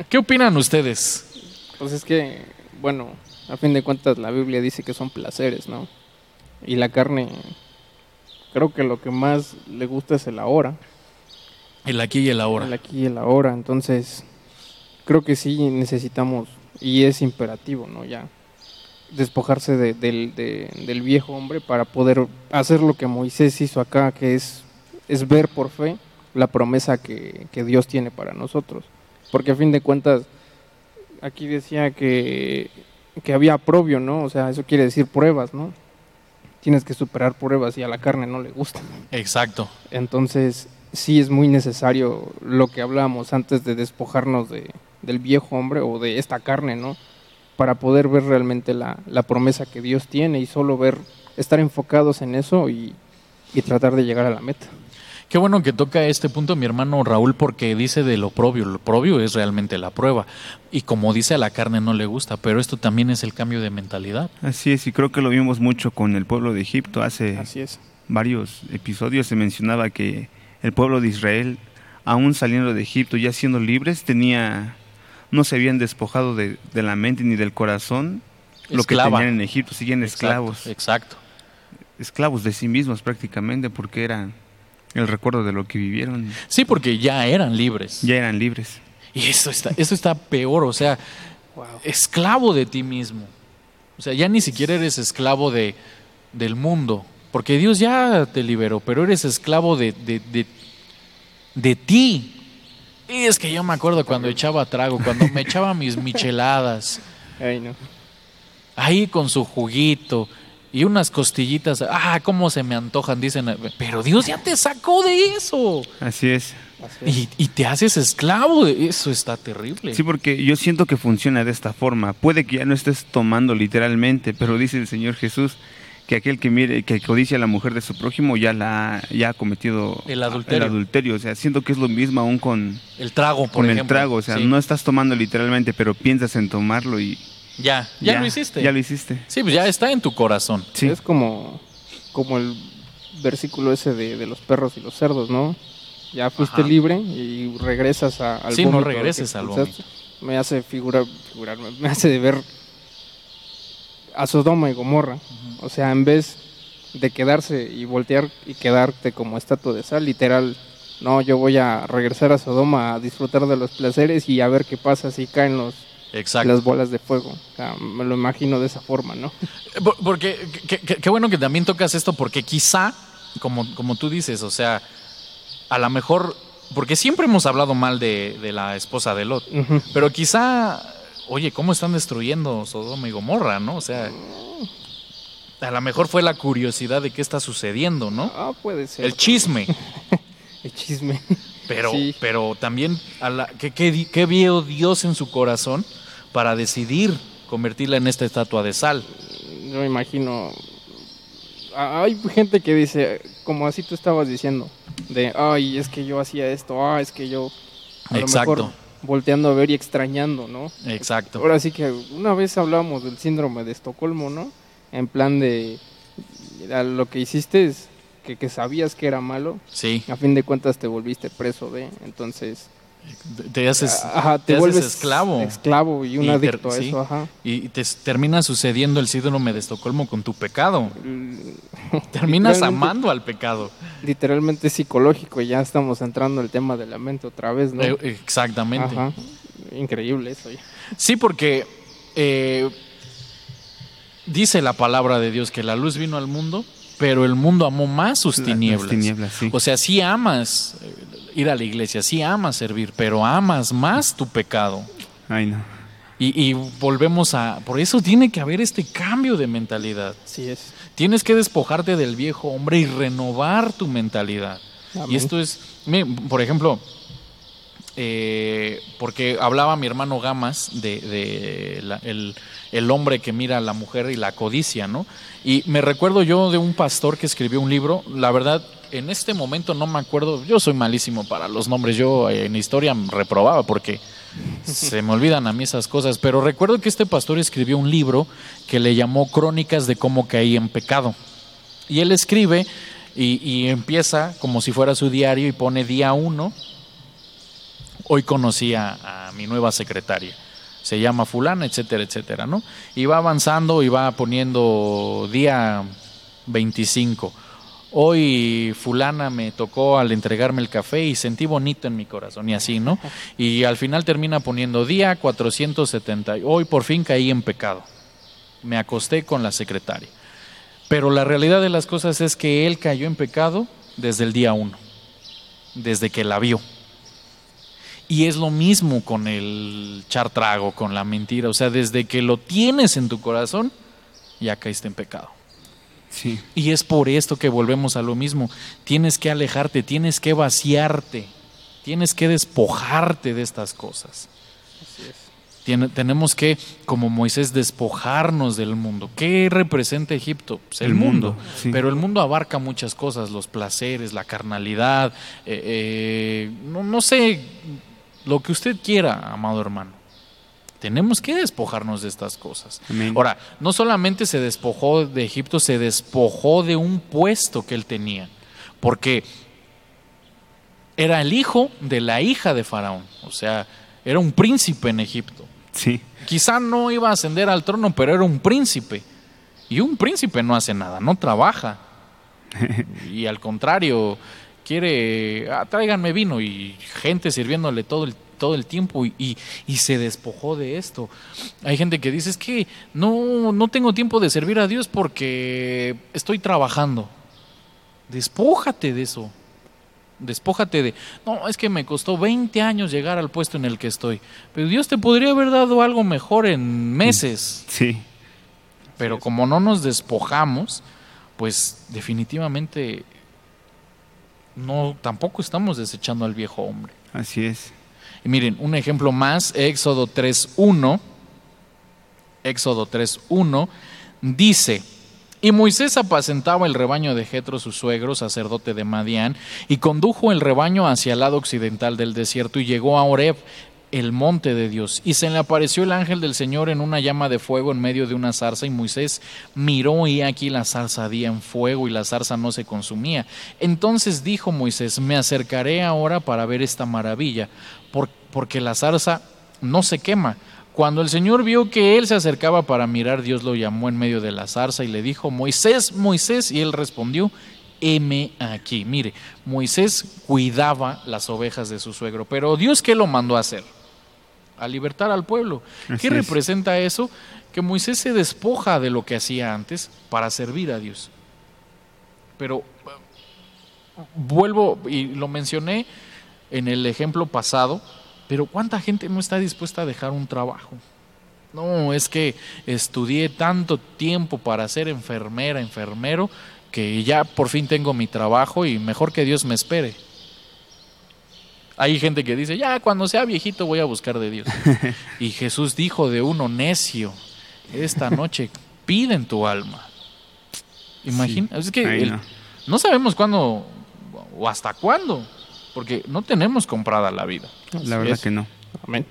¿Qué opinan ustedes? Pues es que, bueno, a fin de cuentas la Biblia dice que son placeres, ¿no? Y la carne, creo que lo que más le gusta es el ahora, El aquí y el el ahora. aquí y el ahora. Entonces, creo que sí necesitamos, y es imperativo, ¿no? Ya despojarse de- del viejo hombre para poder hacer lo que Moisés hizo acá, que es, es ver por fe la promesa que, que Dios tiene para nosotros. Porque a fin de cuentas, aquí decía que, que había aprobio, ¿no? O sea, eso quiere decir pruebas, ¿no? Tienes que superar pruebas y a la carne no le gusta. Exacto. Entonces, sí es muy necesario lo que hablábamos antes de despojarnos de, del viejo hombre o de esta carne, ¿no? Para poder ver realmente la, la promesa que Dios tiene y solo ver, estar enfocados en eso y, y tratar de llegar a la meta. Qué bueno que toca este punto mi hermano Raúl porque dice de lo propio. Lo propio es realmente la prueba. Y como dice a la carne no le gusta, pero esto también es el cambio de mentalidad. Así es, y creo que lo vimos mucho con el pueblo de Egipto. Hace Así es. varios episodios se mencionaba que el pueblo de Israel, aún saliendo de Egipto, ya siendo libres, tenía, no se habían despojado de, de la mente ni del corazón lo que tenían en Egipto, siguen esclavos, Exacto. esclavos de sí mismos prácticamente, porque eran el recuerdo de lo que vivieron, Sí, porque ya eran libres. ya eran libres. Y eso está, eso está peor, o sea, esclavo de ti mismo. O sea, ya ni siquiera eres esclavo de, del mundo, porque Dios ya te liberó, pero eres esclavo de, de, de, de ti. Y es que yo me acuerdo cuando echaba trago, cuando me echaba mis micheladas, Ay, no. ahí con su juguito y unas costillitas, ah, cómo se me antojan, dicen, pero Dios ya te sacó de eso. Así es. Y, y te haces esclavo de eso, está terrible. Sí, porque yo siento que funciona de esta forma. Puede que ya no estés tomando literalmente, pero dice el Señor Jesús que aquel que mire que codicia a la mujer de su prójimo ya la ya ha cometido El adulterio. adulterio. o sea siento que es lo mismo aún con El trago, por con el ejemplo. trago o sea Sí. no estás tomando literalmente pero piensas en tomarlo y Ya, ya, lo hiciste. ya lo hiciste Sí, pues ya está en tu corazón. sí Es como, como el versículo ese de, de los perros y los cerdos, ¿no? Ya fuiste Ajá. libre y regresas a, al Sí, no vómito regreses al expulsaste. Me hace figurar, figurar, me- me hace de ver a Sodoma y Gomorra. O sea, en vez de quedarse y voltear y quedarte como estatua de sal, literal, no, yo voy a regresar a Sodoma a disfrutar de los placeres y a ver qué pasa si caen los, Exacto. las bolas de fuego. O sea, me lo imagino de esa forma, ¿no? Por- Porque, qué- bueno que también tocas esto, porque quizá, como, como tú dices, o sea, a lo mejor, porque siempre hemos hablado mal de, de la esposa de Lot, pero quizá, oye, ¿cómo están destruyendo Sodoma y Gomorra, no? O sea, a lo mejor fue la curiosidad de qué está sucediendo, ¿no? Ah, puede ser. El chisme, El chisme. pero, Sí. pero también, a la, ¿qué, qué, qué vio Dios en su corazón para decidir convertirla en esta estatua de sal? Yo me imagino. Hay gente que dice, como así tú estabas diciendo, de, ay, es que yo hacía esto, ah, es que yo. A Exacto. lo mejor volteando a ver y extrañando, ¿no? Exacto. Ahora sí que una vez hablamos del síndrome de Estocolmo, ¿no? En plan de. Lo que hiciste es que, que sabías que era malo, Sí, a fin de cuentas te volviste preso de. Entonces. Te haces, Ajá, te, te haces vuelves esclavo. Esclavo y un Y adicto a sí. eso, ajá. y te termina sucediendo el síndrome de Estocolmo con tu pecado. Terminas Literalmente- amando al pecado. literalmente psicológico y ya estamos entrando al tema de la mente otra vez, ¿no? Eh, exactamente. Ajá. Increíble eso. ya. Sí, porque eh, dice la palabra de Dios que la luz vino al mundo, pero el mundo amó más sus La- las tinieblas. tinieblas, sí. O sea, sí amas eh, ir a la iglesia, sí amas servir, pero amas más tu pecado. ay no Y, y volvemos a... Por eso tiene que haber este cambio de mentalidad. Así es. Tienes que despojarte del viejo hombre y renovar tu mentalidad. Y esto es, mi- por ejemplo, eh, porque hablaba mi hermano Gamas de, de la- el, el hombre que mira a la mujer y la codicia, ¿no? Y me recuerdo yo de un pastor que escribió un libro, la verdad, en este momento no me acuerdo, yo soy malísimo para los nombres, yo eh, en historia reprobaba porque se me olvidan a mí esas cosas, pero recuerdo que este pastor escribió un libro que le llamó Crónicas de cómo caí en pecado. Y él escribe y, empieza como si fuera su diario y pone día uno. Hoy conocí a, a mi nueva secretaria. Se llama fulana, etcétera, etcétera, ¿no? Y va avanzando y va poniendo día 25. Hoy fulana me tocó al entregarme el café y sentí bonito en mi corazón y así, ¿no? Y al final termina poniendo día 470. Hoy por fin caí en pecado. Me acosté con la secretaria. Pero la realidad de las cosas es que él cayó en pecado desde el día uno, desde que la vio. Y es lo mismo con el chartrago, con la mentira. O sea, desde que lo tienes en tu corazón, ya caíste en pecado. Sí Y es por esto que volvemos a lo mismo. Tienes que alejarte, tienes que vaciarte, tienes que despojarte de estas cosas. Así es. Tiene- tenemos que, como Moisés, despojarnos del mundo. ¿Qué representa Egipto? Pues el, El mundo. mundo, sí. Pero el mundo abarca muchas cosas, los placeres, la carnalidad, eh, eh, no, no sé, lo que usted quiera, amado hermano. Tenemos que despojarnos de estas cosas. Amén. Ahora, no solamente se despojó de Egipto, se despojó de un puesto que él tenía. Porque era el hijo de la hija de Faraón. O sea, era un príncipe en Egipto. sí Quizá no iba a ascender al trono, pero era un príncipe. Y un príncipe no hace nada, no trabaja. Y al contrario, quiere, ah, tráiganme vino y gente sirviéndole todo el, todo el tiempo y, y- y se despojó de esto. Hay gente que dice, es que no, no tengo tiempo de servir a Dios porque estoy trabajando. Despójate de eso. Despójate de, no, es que me costó 20 años llegar al puesto en el que estoy. Pero Dios te podría haber dado algo mejor en meses. sí Pero como no nos despojamos, pues definitivamente no tampoco estamos desechando al viejo hombre. así es Y miren, un ejemplo más, Éxodo 3.1. Éxodo 3.1 dice, Y Moisés apacentaba el rebaño de Jetro, su suegro, sacerdote de Madián, y condujo el rebaño hacia el lado occidental del desierto y llegó a Oreb, el monte de Dios. Y se le apareció el ángel del Señor en una llama de fuego en medio de una zarza, y Moisés miró y aquí la zarza ardía en fuego y la zarza no se consumía. Entonces dijo Moisés, me acercaré ahora para ver esta maravilla, porque la zarza no se quema. Cuando el Señor vio que él se acercaba para mirar, Dios lo llamó en medio de la zarza y le dijo, Moisés, Moisés, y él respondió, heme aquí. Mire, Moisés cuidaba las ovejas de su suegro, pero Dios qué lo mandó a hacer? A libertar al pueblo. ¿Qué representa eso? Que Moisés se despoja de lo que hacía antes para servir a Dios. Pero vuelvo y lo mencioné en el ejemplo pasado, pero ¿cuánta gente no está dispuesta a dejar un trabajo? No, es que estudié tanto tiempo para ser enfermera, enfermero, que ya por fin tengo mi trabajo y mejor que Dios me espere. Hay gente que dice, ya cuando sea viejito voy a buscar de Dios. y Jesús dijo de uno necio, esta noche piden tu alma. Imagina, es que no. no sabemos cuándo o hasta cuándo porque no tenemos comprada la vida. La verdad que no. Amén.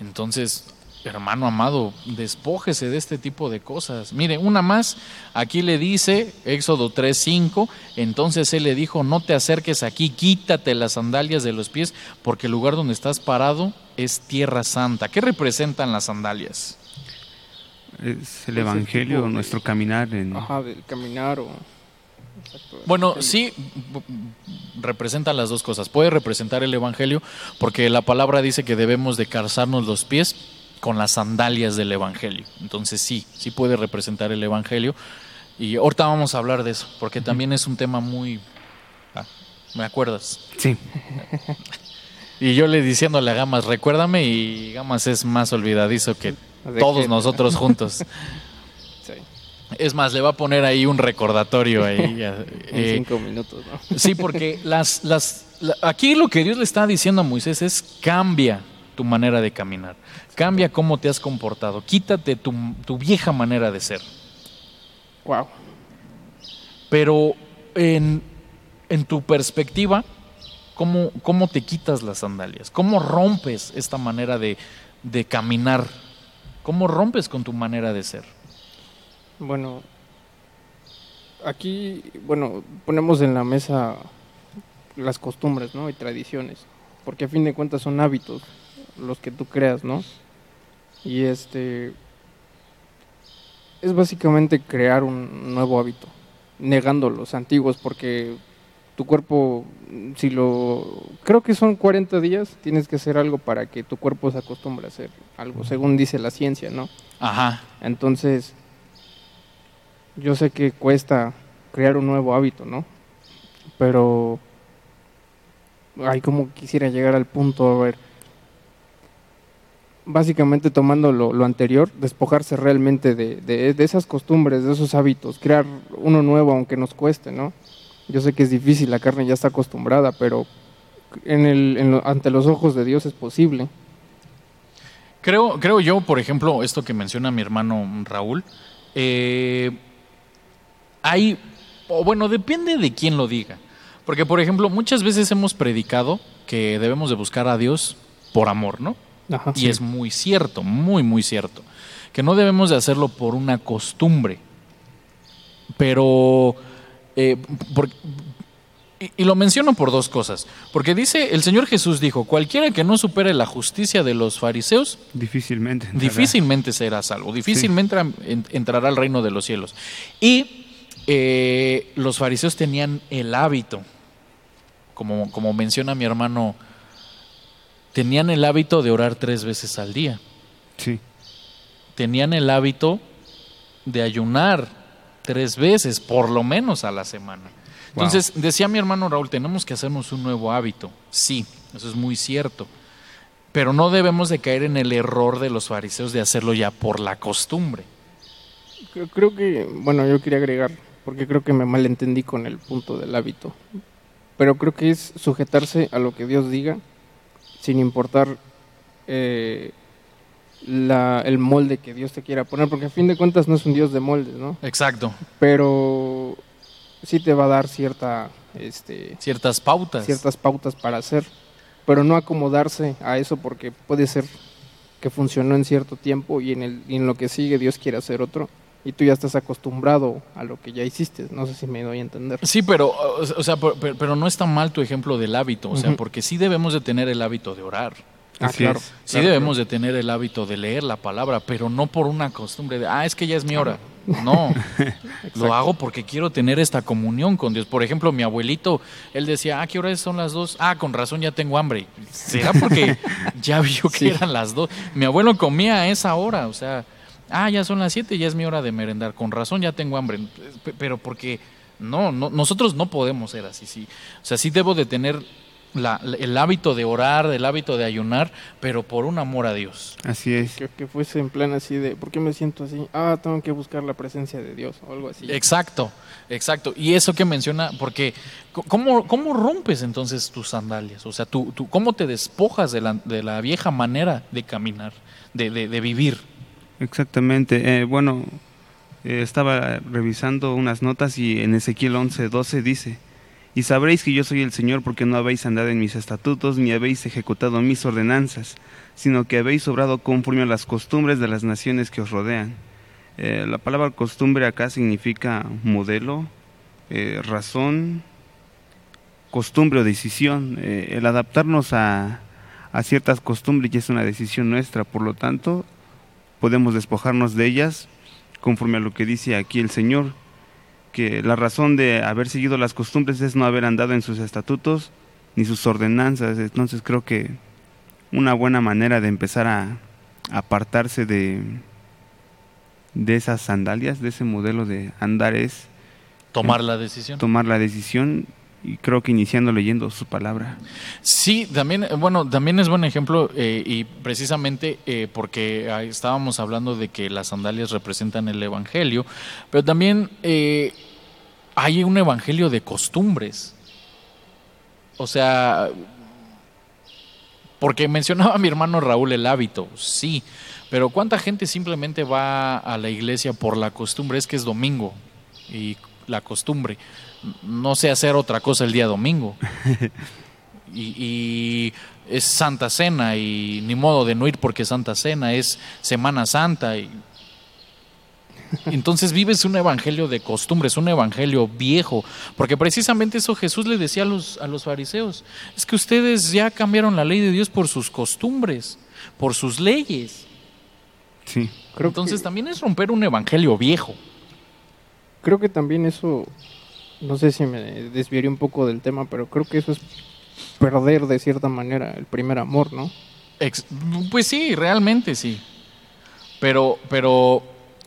Entonces, hermano amado, despójese de este tipo de cosas. Mire, una más, aquí le dice, Éxodo 3:5, entonces él le dijo, no te acerques aquí, quítate las sandalias de los pies, porque el lugar donde estás parado es tierra santa. ¿Qué representan las sandalias? Es el Evangelio, nuestro caminar en... Ajá, del caminar o bueno, sí, representa las dos cosas. Puede representar el Evangelio porque la palabra dice que debemos de calzarnos los pies con las sandalias del Evangelio. Entonces sí, sí puede representar el Evangelio. Y ahorita vamos a hablar de eso, porque también es un tema muy... Ah, ¿Me acuerdas? Sí. Y yo le diciéndole a Gamas, recuérdame, y Gamas es más olvidadizo que todos nosotros juntos. Es más, le va a poner ahí un recordatorio ahí. en eh, cinco minutos, ¿no? Sí, porque las, las, aquí lo que Dios le está diciendo a Moisés es cambia tu manera de caminar, cambia cómo te has comportado, quítate tu, tu vieja manera de ser. Wow. Pero en, en tu perspectiva, ¿cómo, ¿cómo, te quitas las sandalias? ¿Cómo rompes esta manera de, de caminar? ¿Cómo rompes con tu manera de ser? Bueno, aquí, bueno, ponemos en la mesa las costumbres, ¿no? Y tradiciones, porque a fin de cuentas son hábitos los que tú creas, ¿no? Y este es básicamente crear un nuevo hábito, negando los antiguos, porque tu cuerpo, si lo, creo que son 40 días, tienes que hacer algo para que tu cuerpo se acostumbre a hacer algo, según dice la ciencia, ¿no? Ajá. Entonces, yo sé que cuesta crear un nuevo hábito, ¿no? Pero ay, como quisiera llegar al punto, a ver, básicamente tomando lo, anterior, despojarse realmente de, de, esas costumbres, de esos hábitos, crear uno nuevo aunque nos cueste, ¿no? Yo sé que es difícil, la carne ya está acostumbrada, pero en el, ante los ojos de Dios es posible. Creo, creo yo, por ejemplo, esto que menciona mi hermano Raúl, eh, hay, o bueno, depende de quién lo diga. Porque, por ejemplo, muchas veces hemos predicado que debemos de buscar a Dios por amor, ¿no? y es muy cierto, muy, muy cierto. Que no debemos de hacerlo por una costumbre. Pero, eh, y, lo menciono por dos cosas. Porque dice, el Señor Jesús dijo, cualquiera que no supere la justicia de los fariseos, difícilmente, difícilmente será salvo, difícilmente entrará al reino de los cielos. Y eh, los fariseos tenían el hábito, como, como menciona mi hermano, tenían el hábito de orar tres veces al día. Sí. Tenían el hábito de ayunar tres veces, por lo menos a la semana. Entonces, decía mi hermano Raúl, tenemos que hacernos un nuevo hábito. Sí, eso es muy cierto. Pero no debemos de caer en el error de los fariseos de hacerlo ya por la costumbre. Creo que, bueno, yo quería agregar porque creo que me malentendí con el punto del hábito. Pero creo que es sujetarse a lo que Dios diga, sin importar eh, la, el molde que Dios te quiera poner, porque a fin de cuentas no es un Dios de moldes, ¿no? Exacto. Pero sí te va a dar cierta, este, Ciertas pautas. ciertas pautas para hacer, pero no acomodarse a eso porque puede ser que funcionó en cierto tiempo y en, el, y en lo que sigue Dios quiere hacer otro y tú ya estás acostumbrado a lo que ya hiciste, no sé si me doy a entender. Sí, pero, o sea, pero, pero no está mal tu ejemplo del hábito, o sea, porque sí debemos de tener el hábito de orar. Ah, Así claro. es. Sí debemos de tener el hábito de leer la palabra, pero no por una costumbre de, ah, es que ya es mi hora. No, lo hago porque quiero tener esta comunión con Dios. Por ejemplo, mi abuelito, él decía, ah, ¿qué horas son las dos? Ah, con razón ya tengo hambre. ¿Será porque ya vio que Sí. eran las dos? Mi abuelo comía a esa hora, o sea, ah, ya son las siete, ya es mi hora de merendar. Con razón ya tengo hambre. Pero porque no, no nosotros no podemos ser así, sí. O sea, sí debo de tener la- el hábito de orar, el hábito de ayunar, pero por un amor a Dios. Así es. Que, que fuese en plan así de, ¿por qué me siento así? Ah, tengo que buscar la presencia de Dios o algo así. Exacto, exacto. Y eso que menciona, porque ¿cómo, cómo rompes entonces tus sandalias? O sea, tú, tú, ¿cómo te despojas de la, de la vieja manera de caminar, de, de, de vivir? Exactamente. Eh, bueno, eh, estaba revisando unas notas y en Ezequiel 11, 12 dice, y sabréis que yo soy el Señor porque no habéis andado en mis estatutos ni habéis ejecutado mis ordenanzas, sino que habéis obrado conforme a las costumbres de las naciones que os rodean. Eh, la palabra costumbre acá significa modelo, eh, razón, costumbre o decisión. El adaptarnos a, a ciertas costumbres ya es una decisión nuestra, por lo tanto, podemos despojarnos de ellas conforme a lo que dice aquí el Señor, que la razón de haber seguido las costumbres es no haber andado en sus estatutos ni sus ordenanzas. Entonces creo que una buena manera de empezar a apartarse de, de esas sandalias, de ese modelo de andar es Tomar la decisión. tomar la decisión creo que iniciando leyendo su palabra. Sí, también, eh, bueno, también es buen ejemplo eh, y precisamente eh, porque estábamos hablando de que las sandalias representan el evangelio, pero también hay un evangelio de costumbres. O sea, porque mencionaba mi hermano Raúl el hábito, sí, pero ¿cuánta gente simplemente va a la iglesia por la costumbre? Es que es domingo y la costumbre. No sé hacer otra cosa el día domingo. Y, y es Santa Cena y ni modo de no ir porque Santa Cena, es Semana Santa. Y, entonces vives un evangelio de costumbres, un evangelio viejo, porque precisamente eso Jesús le decía a los, a los fariseos, es que ustedes ya cambiaron la ley de Dios por sus costumbres, por sus leyes. Sí, Creo Entonces que, también es romper un evangelio viejo. Creo que también eso, no sé si me desviaría un poco del tema, pero creo que eso es perder de cierta manera el primer amor, ¿no? Ex- pues sí, realmente sí. Pero, pero,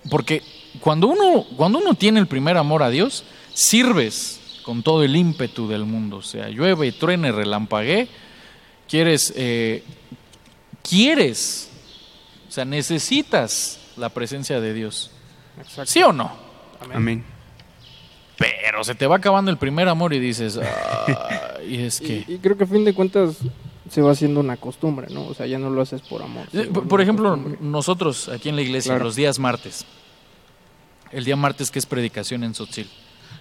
porque cuando uno, cuando uno tiene el primer amor a Dios, sirves con todo el ímpetu del mundo. O sea, llueve, truene, relampaguee, quieres, eh, quieres, o sea, necesitas la presencia de Dios. Exacto. ¿Sí o no? Amén. Pero se te va acabando el primer amor y dices, y es que... Y, y creo que a fin de cuentas se va haciendo una costumbre, ¿no? O sea, ya no lo haces por amor. Eh, Por ejemplo, costumbre. nosotros aquí en la iglesia, Claro. los días martes, el día martes que es predicación en Sotzil,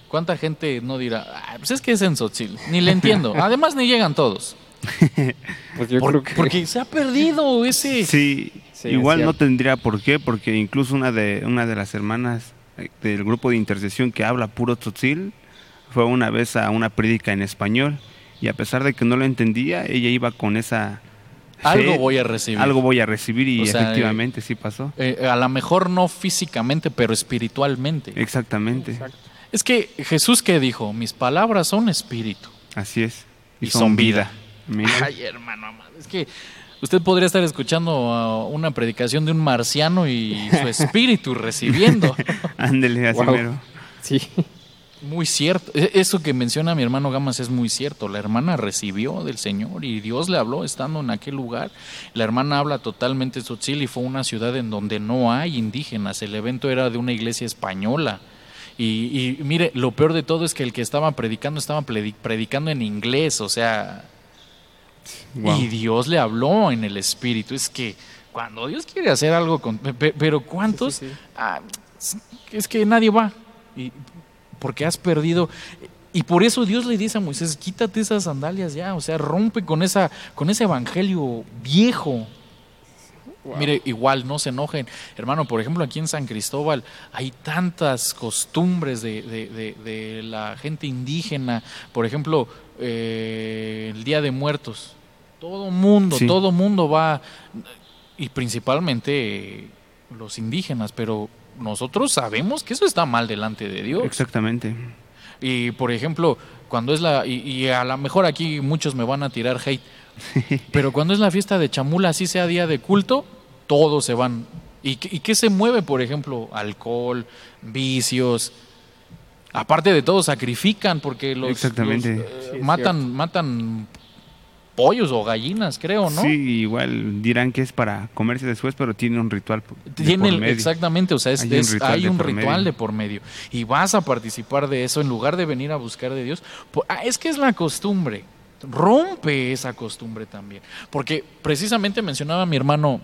¿cuánta gente no dirá, "Ah, pues es que es en Sotzil? Ni le entiendo. Además, ni llegan todos. Pues yo Por- creo que Porque se ha perdido ese... Sí, Sí, igual es no tendría por qué, porque incluso una de una de las hermanas del grupo de intercesión que habla puro tzotzil fue una vez a una prédica en español y a pesar de que no lo entendía, ella iba con esa fe, Algo voy a recibir. algo voy a recibir y O sea, efectivamente sí pasó. Eh, a lo mejor no físicamente, pero espiritualmente. Exactamente, Exacto. Es que Jesús que dijo, mis palabras son espíritu. así es. Y son vida. Amén. Ay, hermano, amado, es que usted podría estar escuchando uh, una predicación de un marciano y su espíritu recibiendo. Ándele, así Wow. mero. Sí. Muy cierto. E- Eso que menciona mi hermano Gamas es muy cierto. La hermana recibió del Señor y Dios le habló estando en aquel lugar. La hermana habla totalmente tzotzil y fue una ciudad en donde no hay indígenas. El evento era de una iglesia española. Y, y mire, lo peor de todo es que el que estaba predicando estaba predi- predicando en inglés, o sea, Wow. y Dios le habló en el espíritu. Es que Cuando Dios quiere hacer algo con... pe- Pero ¿cuántos? Sí, sí, sí. Ah, es que nadie va. Y porque has perdido. Y por eso Dios le dice a Moisés, quítate esas sandalias ya, o sea, rompe con esa, con ese evangelio viejo. Wow. Mire, igual, no se enojen. Hermano, por ejemplo, aquí en San Cristóbal hay tantas costumbres de, de- de- de la gente indígena. Por ejemplo, eh, el Día de Muertos. Todo mundo, Sí. todo mundo va, y principalmente eh, los indígenas, pero nosotros sabemos que eso está mal delante de Dios. Exactamente. Y por ejemplo, cuando es la, y, y a lo mejor aquí muchos me van a tirar hate, pero cuando es la fiesta de Chamula, así sea día de culto, todos se van. ¿Y, qué- y qué se mueve, por ejemplo? Alcohol, vicios. Aparte de todo, sacrifican porque los, Exactamente. los, eh, Sí, matan, cierto. matan pollos o gallinas, creo, ¿no? Sí, igual dirán que es para comerse después, pero tiene un ritual. de Tiene por el- medio. exactamente, o sea, es- Hay un ritual hay de un por ritual medio. de por medio y vas a participar de eso en lugar de venir a buscar de Dios. Ah, es que es la costumbre, rompe esa costumbre también, porque precisamente mencionaba mi hermano,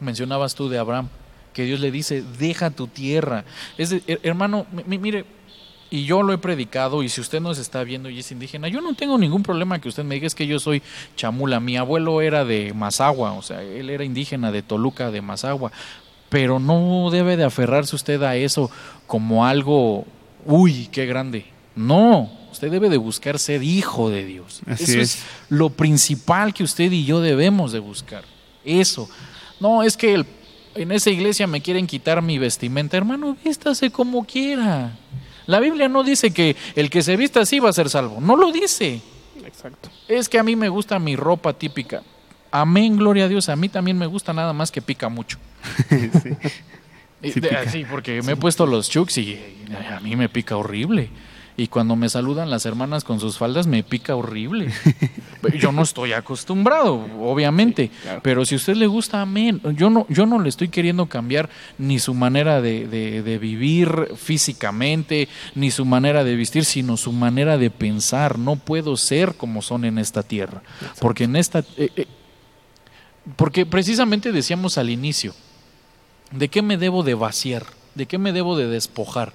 mencionabas tú de Abraham, que Dios le dice, deja tu tierra. Es de- her- hermano, mi- mi- mire, y yo lo he predicado, y si usted nos está viendo y es indígena, yo no tengo ningún problema que usted me diga es que yo soy chamula. Mi abuelo era de Mazagua, o sea, él era indígena de Toluca, de Mazagua. Pero no debe de aferrarse usted a eso como algo, uy, qué grande. No, usted debe de buscar ser hijo de Dios. Así eso es. es lo principal que usted y yo debemos de buscar. Eso. No, es que el- en esa iglesia me quieren quitar mi vestimenta. Hermano, vístase como quiera. La Biblia no dice que el que se vista así va a ser salvo. No lo dice. Exacto. Es que a mí me gusta mi ropa típica. Amén, gloria a Dios. A mí también me gusta nada más que pica mucho. Sí. Y Sí pica. sí, porque me he puesto los chucks y y a mí me pica horrible. Y cuando me saludan las hermanas con sus faldas, me pica horrible. Yo no estoy acostumbrado, obviamente. claro. Pero si a usted le gusta, amén. Yo no, yo no le estoy queriendo cambiar ni su manera de, de- de vivir físicamente, ni su manera de vestir, sino su manera de pensar. No puedo ser como son en esta tierra. Porque en esta. eh, eh, porque precisamente decíamos al inicio, ¿de qué me debo de vaciar? ¿De qué me debo de despojar?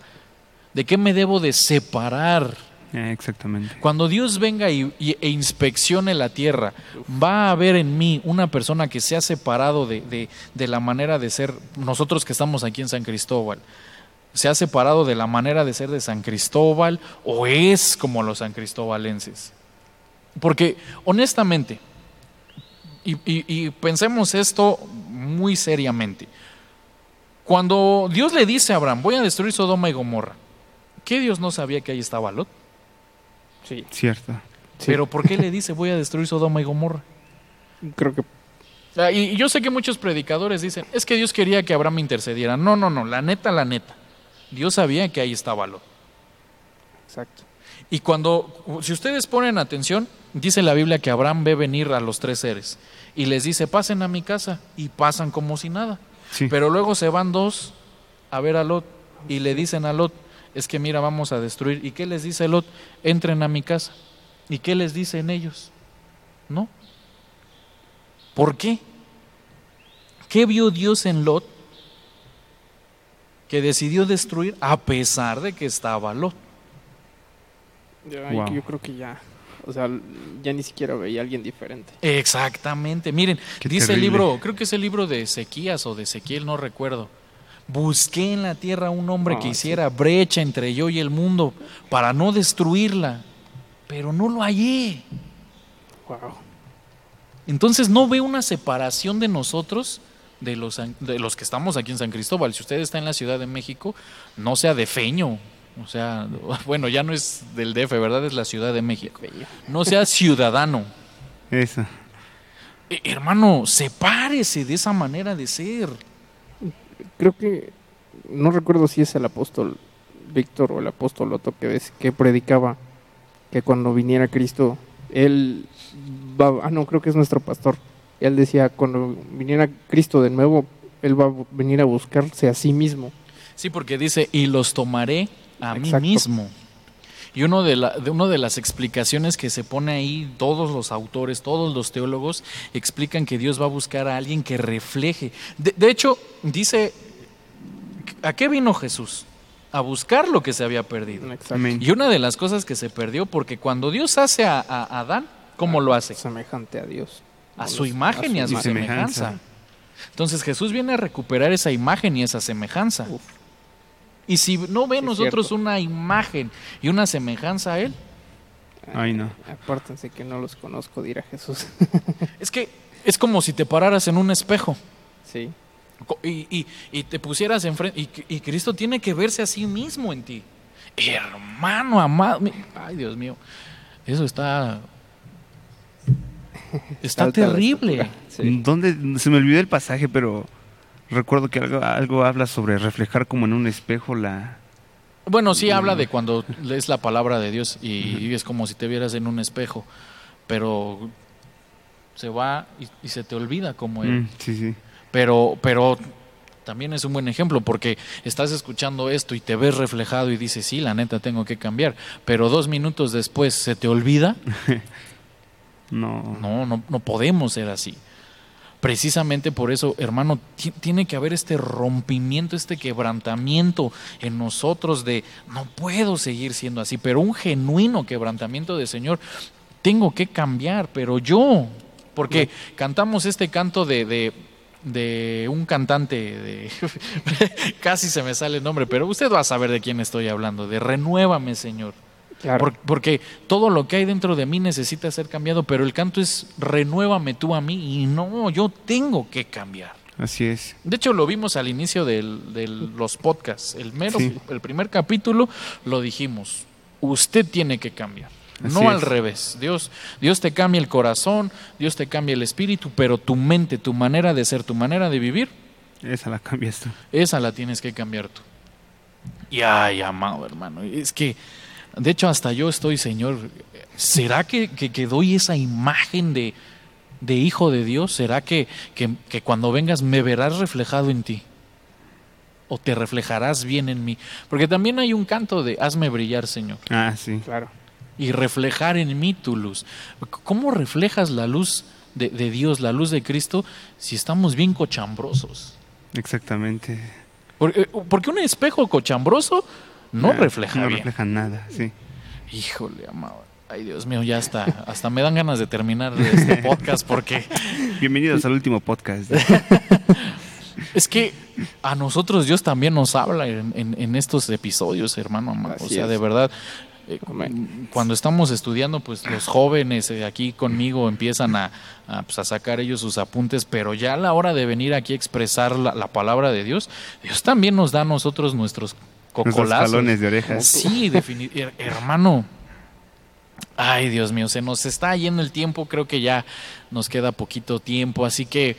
¿De qué me debo de separar? Eh, Exactamente. Cuando Dios venga y, y- e inspeccione la tierra, va a haber en mí una persona que se ha separado de, de- de la manera de ser, nosotros que estamos aquí en San Cristóbal, se ha separado de la manera de ser de San Cristóbal o es como los san cristobalenses. Porque honestamente, y, y- y pensemos esto muy seriamente, cuando Dios le dice a Abraham, voy a destruir Sodoma y Gomorra, ¿qué Dios no sabía que ahí estaba Lot? Sí. Cierto. sí. Pero ¿por qué le dice voy a destruir Sodoma y Gomorra? creo que Ah, Y y yo sé que muchos predicadores dicen, es que Dios quería que Abraham intercediera. No, no, no, la neta, la neta. Dios sabía que ahí estaba Lot. exacto. Y cuando, si ustedes ponen atención, dice la Biblia que Abraham ve venir a los tres seres y les dice, pasen a mi casa y pasan como si nada. Sí. Pero luego se van dos a ver a Lot y le dicen a Lot, es que mira, vamos a destruir. ¿Y qué les dice Lot? Entren a mi casa. ¿Y qué les dicen ellos? ¿No? ¿Por qué? ¿Qué vio Dios en Lot que decidió destruir a pesar de que estaba Lot? Yo, Wow. yo creo que ya, o sea, ya ni siquiera veía a alguien diferente. Exactamente. Miren, Qué dice el libro, creo que es el libro de Ezequías o de Ezequiel, no recuerdo. Busqué en la tierra un hombre que hiciera brecha entre yo y el mundo para no destruirla, pero no lo hallé. Wow. Entonces no veo una separación de nosotros, de los, de los que estamos aquí en San Cristóbal. Si usted está en la Ciudad de México, no sea de feño. O sea, bueno, ya no es del DF, ¿verdad? Es la Ciudad de México. No sea ciudadano. Eso. Eh, hermano, sepárese de esa manera de ser. Creo que no recuerdo si es el apóstol Víctor o el apóstol Otto que, predicaba que cuando viniera Cristo, él va, ah no, creo que es nuestro pastor. Él decía, cuando viniera Cristo de nuevo, él va a venir a buscarse a sí mismo. Sí, porque dice, y los tomaré a mí Exacto. mismo. Y uno de, la, de, uno de las explicaciones que se pone ahí, todos los autores, todos los teólogos, explican que Dios va a buscar a alguien que refleje. De, de hecho, dice, ¿a qué vino Jesús? A buscar lo que se había perdido. Exacto. Y una de las cosas que se perdió, porque cuando Dios hace a, a Adán, ¿cómo lo hace? Semejante a Dios. A su imagen y a su semejanza. semejanza. Entonces Jesús viene a recuperar esa imagen y esa semejanza. Uf. Y si no ve Sí, nosotros cierto. una imagen y una semejanza a Él, Ay, no. Apártense que no los conozco, dirá Jesús. es que es como si te pararas en un espejo sí. y, y- y te pusieras enfrente, y, y Cristo tiene que verse a sí mismo en ti. Hermano amado, ay Dios mío, eso está... Está terrible. Sí. ¿Dónde? Se me olvidó el pasaje, pero recuerdo que algo, algo habla sobre reflejar como en un espejo la... Bueno, sí habla de cuando lees la palabra de Dios y es como si te vieras en un espejo, pero se va y, y se te olvida como él. Mm, sí, sí. Pero, pero también es un buen ejemplo porque estás escuchando esto y te ves reflejado y dices, sí, la neta tengo que cambiar, pero dos minutos después se te olvida. No. No, no, no podemos ser así. Precisamente por eso, hermano, ti- tiene que haber este rompimiento, este quebrantamiento en nosotros de no puedo seguir siendo así, pero un genuino quebrantamiento de Señor, tengo que cambiar, pero yo, porque cantamos este canto de, de, de un cantante, de, casi se me sale el nombre, pero usted va a saber de quién estoy hablando, de Renuévame, Señor. Claro. Porque todo lo que hay dentro de mí necesita ser cambiado, pero el canto es renuévame tú a mí y no, yo tengo que cambiar. Así es. De hecho, lo vimos al inicio de los podcasts. El, mero, Sí. el primer capítulo lo dijimos. Usted tiene que cambiar. Así no al revés. Dios, Dios te cambia el corazón, Dios te cambia el espíritu, pero tu mente, tu manera de ser, tu manera de vivir, Esa la cambias tú. esa la tienes que cambiar tú. Y ay, amado hermano, es que, de hecho, hasta yo estoy, Señor, ¿será que, que, que doy esa imagen de, de hijo de Dios? ¿Será que, que, que cuando vengas me verás reflejado en ti? ¿O te reflejarás bien en mí? Porque también hay un canto de hazme brillar, Señor, Ah, sí. Claro. y reflejar en mí tu luz. ¿Cómo reflejas la luz de, de Dios, la luz de Cristo, si estamos bien cochambrosos? Exactamente. Porque, porque un espejo cochambroso no Ah, refleja No bien. refleja nada, sí. Híjole, amado. Ay, Dios mío, ya está. Hasta me dan ganas de terminar este podcast porque Bienvenidos al último podcast. es que a nosotros Dios también nos habla en, en- en estos episodios, hermano amado. O sea, es. de verdad, eh, cuando estamos estudiando, pues los jóvenes eh, aquí conmigo empiezan a, a, pues, a sacar ellos sus apuntes, pero ya a la hora de venir aquí a expresar la, la palabra de Dios, Dios también nos da a nosotros nuestros Cocolazos. talones de orejas. Sí, definitivamente. Hermano. Ay, Dios mío, se nos está yendo el tiempo. Creo que ya nos queda poquito tiempo. Así que,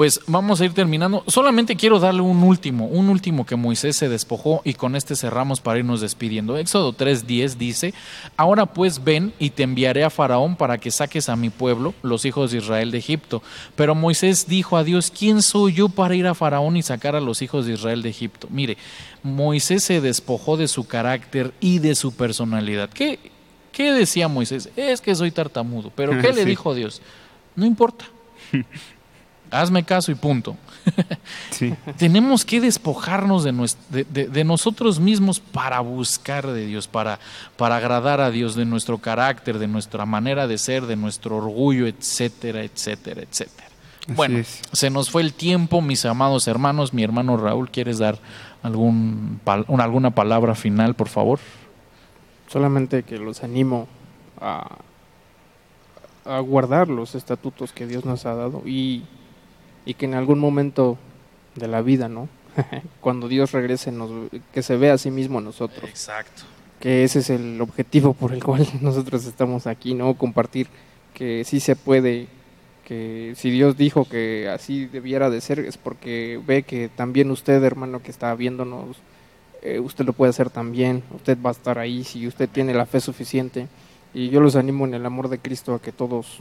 pues vamos a ir terminando. Solamente quiero darle un último, un último que Moisés se despojó y con este cerramos para irnos despidiendo. Éxodo 3:10 dice: Ahora pues ven y te enviaré a Faraón para que saques a mi pueblo, los hijos de Israel de Egipto. Pero Moisés dijo a Dios: ¿Quién soy yo para ir a Faraón y sacar a los hijos de Israel de Egipto? Mire, Moisés se despojó de su carácter y de su personalidad. ¿Qué, qué decía Moisés? Es que soy tartamudo. ¿Pero qué le dijo Dios? No importa. Hazme caso y punto. Sí. Tenemos que despojarnos de, nues- de- de- de nosotros mismos para buscar de Dios, para, para agradar a Dios, de nuestro carácter, de nuestra manera de ser, de nuestro orgullo, etcétera, etcétera, etcétera. Así Bueno, es. se nos fue el tiempo, mis amados hermanos. Mi hermano Raúl, ¿quieres dar algún, pal- una- alguna palabra final, por favor? Solamente que los animo a, a guardar los estatutos que Dios nos ha dado y, y que en algún momento de la vida, ¿no? Cuando Dios regrese, nos, que se vea a sí mismo en nosotros. Exacto. Que ese es el objetivo por el cual nosotros estamos aquí, ¿no? Compartir que sí se puede, que si Dios dijo que así debiera de ser, es porque ve que también usted, hermano, que está viéndonos, eh, usted lo puede hacer también, usted va a estar ahí si usted tiene la fe suficiente. Y yo los animo en el amor de Cristo a que todos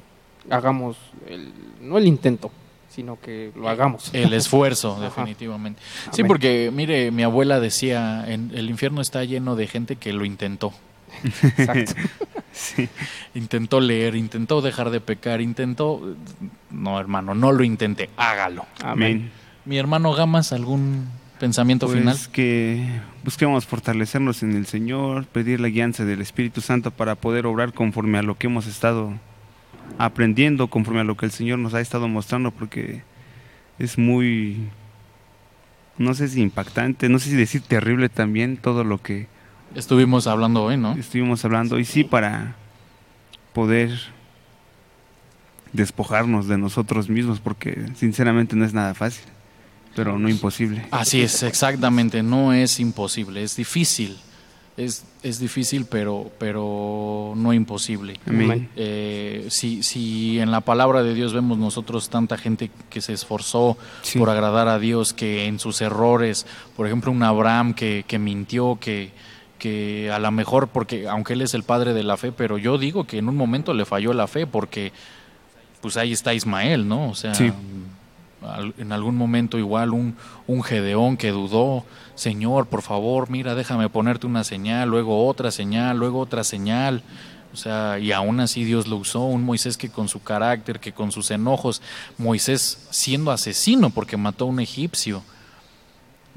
hagamos, el, no el intento, sino que lo hagamos. El esfuerzo, Ajá. definitivamente. Sí, Amén. porque mire, mi abuela decía, en, el infierno está lleno de gente que lo intentó. Exacto. Sí. Intentó leer, intentó dejar de pecar, intentó... No, hermano, no lo intente, hágalo. Amén. Mi hermano Gamas, ¿algún pensamiento Pues final? que busquemos fortalecernos en el Señor, pedir la guianza del Espíritu Santo para poder obrar conforme a lo que hemos estado aprendiendo, conforme a lo que el Señor nos ha estado mostrando, porque es muy, no sé si impactante, no sé si decir terrible también todo lo que Estuvimos hablando hoy, ¿no? estuvimos hablando y sí para poder despojarnos de nosotros mismos, porque sinceramente no es nada fácil, pero no imposible. Así es, exactamente, no es imposible, es difícil. Es, es difícil, pero, pero no imposible. Amén. Eh, si, si en la palabra de Dios vemos nosotros tanta gente que se esforzó Sí. por agradar a Dios, que en sus errores, por ejemplo, un Abraham que, que mintió, que, que a lo mejor, porque aunque él es el padre de la fe, pero yo digo que en un momento le falló la fe, porque pues ahí está Ismael, ¿no? O sea, Sí. En algún momento igual un, un Gedeón que dudó, Señor, por favor, mira, déjame ponerte una señal, luego otra señal, luego otra señal. O sea, y aún así Dios lo usó, un Moisés que con su carácter, que con sus enojos, Moisés siendo asesino porque mató a un egipcio.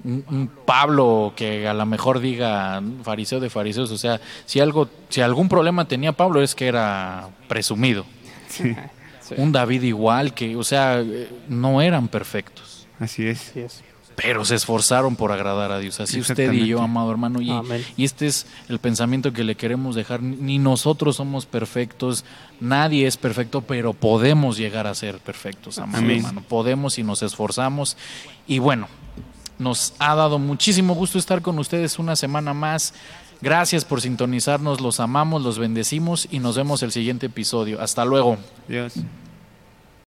Un, un Pablo que a lo mejor diga fariseo de fariseos, o sea, si algo, si algún problema tenía Pablo es que era presumido. Sí, Sí. Un David igual que, o sea, eh, no eran perfectos, así es. Así es. pero se esforzaron por agradar a Dios. Así usted y yo, amado hermano, y, Amén. y este es el pensamiento que le queremos dejar. Ni nosotros somos perfectos, nadie es perfecto, pero podemos llegar a ser perfectos, amado Amén. hermano. Podemos y nos esforzamos. Y bueno, nos ha dado muchísimo gusto estar con ustedes una semana más. Gracias por sintonizarnos, los amamos, los bendecimos y nos vemos el siguiente episodio. Hasta luego. Dios.